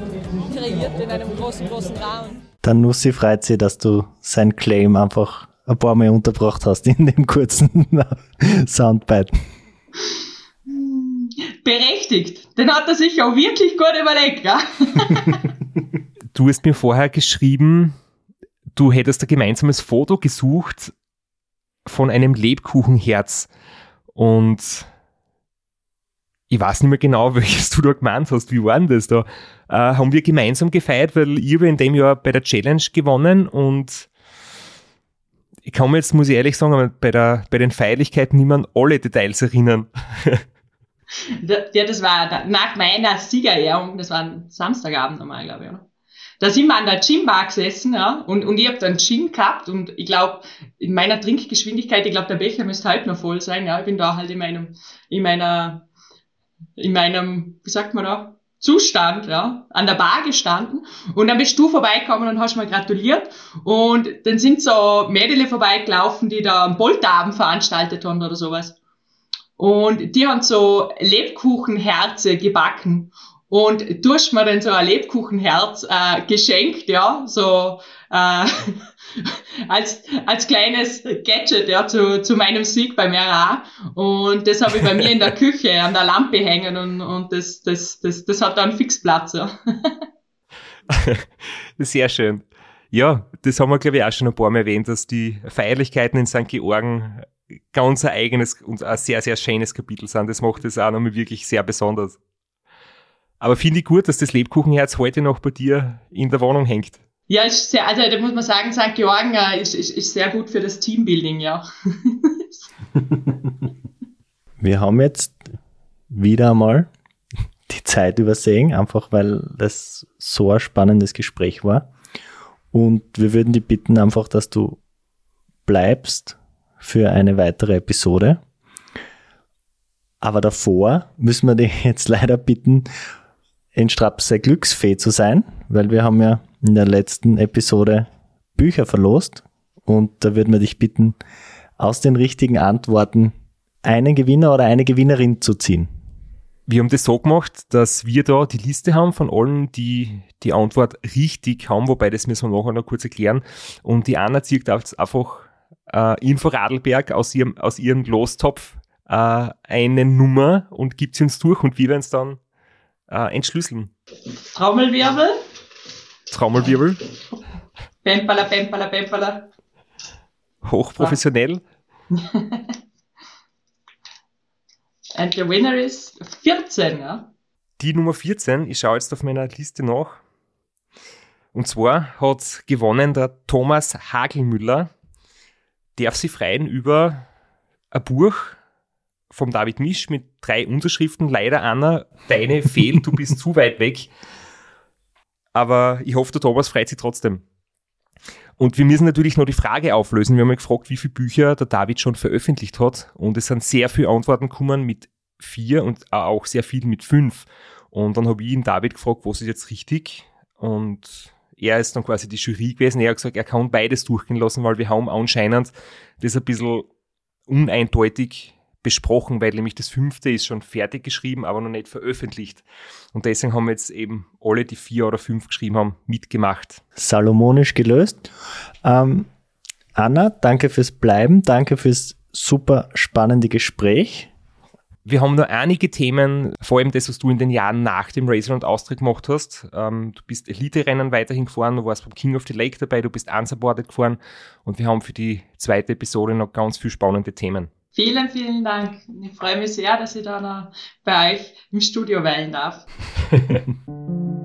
kreiert in einem großen, großen Raum. Dann Nussi freut sich, dass du sein Claim einfach ein paar Mal unterbracht hast in dem kurzen Soundbite. Berechtigt. Den hat er sich auch wirklich gut überlegt, ja? du hast mir vorher geschrieben, du hättest ein gemeinsames Foto gesucht von einem Lebkuchenherz und ich weiß nicht mehr genau, welches du da gemeint hast. Wie war denn das da? Äh, haben wir gemeinsam gefeiert, weil ich habe in dem Jahr bei der Challenge gewonnen und ich kann mir jetzt, muss ich ehrlich sagen, bei, der, bei den Feierlichkeiten nicht mehr an alle Details erinnern. ja, das war nach meiner Siegerehrung, das war ein Samstagabend nochmal, glaube ich, oder? Da sind wir an der Gymbar gesessen, ja, und, und ich habe dann Gin gehabt und ich glaube, in meiner Trinkgeschwindigkeit, ich glaube, der Becher müsste halt noch voll sein, ja. Ich bin da halt in meinem, in meiner, in meinem, wie sagt man da, Zustand, ja, an der Bar gestanden. Und dann bist du vorbeigekommen und hast mir gratuliert. Und dann sind so Mädels vorbeigelaufen, die da einen Boltabend veranstaltet haben oder sowas. Und die haben so Lebkuchenherze gebacken. Und du hast mir dann so ein Lebkuchenherz äh, geschenkt, ja, so äh, als, als kleines Gadget ja, zu, zu meinem Sieg beim RA. Und das habe ich bei mir in der Küche an der Lampe hängen und, und das, das, das, das hat dann Fixplatz. Ja. Sehr schön. Ja, das haben wir, glaube ich, auch schon ein paar Mal erwähnt, dass die Feierlichkeiten in St. Georgen ganz ein eigenes und ein sehr, sehr schönes Kapitel sind. Das macht es auch nochmal wirklich sehr besonders. Aber finde ich gut, dass das Lebkuchenherz heute noch bei dir in der Wohnung hängt. Ja, ist sehr, also da muss man sagen, St. Georgen äh, ist, ist, ist sehr gut für das Teambuilding, ja. Wir haben jetzt wieder einmal die Zeit übersehen, einfach weil das so ein spannendes Gespräch war. Und wir würden dich bitten einfach, dass du bleibst für eine weitere Episode. Aber davor müssen wir dich jetzt leider bitten, in Strapse Glücksfee zu sein, weil wir haben ja in der letzten Episode Bücher verlost und da würden wir dich bitten, aus den richtigen Antworten einen Gewinner oder eine Gewinnerin zu ziehen. Wir haben das so gemacht, dass wir da die Liste haben von allen, die die Antwort richtig haben, wobei das müssen wir nachher noch kurz erklären. Und die Anna zieht einfach äh, Info Radlberg aus ihrem, aus ihrem Lostopf äh, eine Nummer und gibt sie uns durch und wir werden es dann äh, entschlüsseln. Trommelwirbel. Trommelwirbel. Pempala, pempala, pempala. Hochprofessionell. And the winner is 14, ja. Die Nummer 14, ich schaue jetzt auf meiner Liste nach. Und zwar hat gewonnen der Thomas Hagelmüller. Darf sie freien über ein Buch vom David Misch mit drei Unterschriften. Leider, Anna, deine fehlt, du bist zu weit weg. Aber ich hoffe, der Thomas freut sich trotzdem. Und wir müssen natürlich noch die Frage auflösen. Wir haben ja gefragt, wie viele Bücher der David schon veröffentlicht hat. Und es sind sehr viele Antworten gekommen mit vier und auch sehr viel mit fünf. Und dann habe ich ihn David gefragt, was ist jetzt richtig? Und er ist dann quasi die Jury gewesen. Er hat gesagt, er kann beides durchgehen lassen, weil wir haben anscheinend das ein bisschen uneindeutig besprochen, weil nämlich das fünfte ist schon fertig geschrieben, aber noch nicht veröffentlicht. Und deswegen haben wir jetzt eben alle, die vier oder fünf geschrieben haben, mitgemacht. Salomonisch gelöst. Ähm, Anna, danke fürs Bleiben, danke fürs super spannende Gespräch. Wir haben noch einige Themen, vor allem das, was du in den Jahren nach dem Racer und Austria gemacht hast. Ähm, du bist Elite-Rennen weiterhin gefahren, du warst beim King of the Lake dabei, du bist unsupported gefahren und wir haben für die zweite Episode noch ganz viele spannende Themen. Vielen, vielen Dank. Ich freue mich sehr, dass ich da noch bei euch im Studio weilen darf.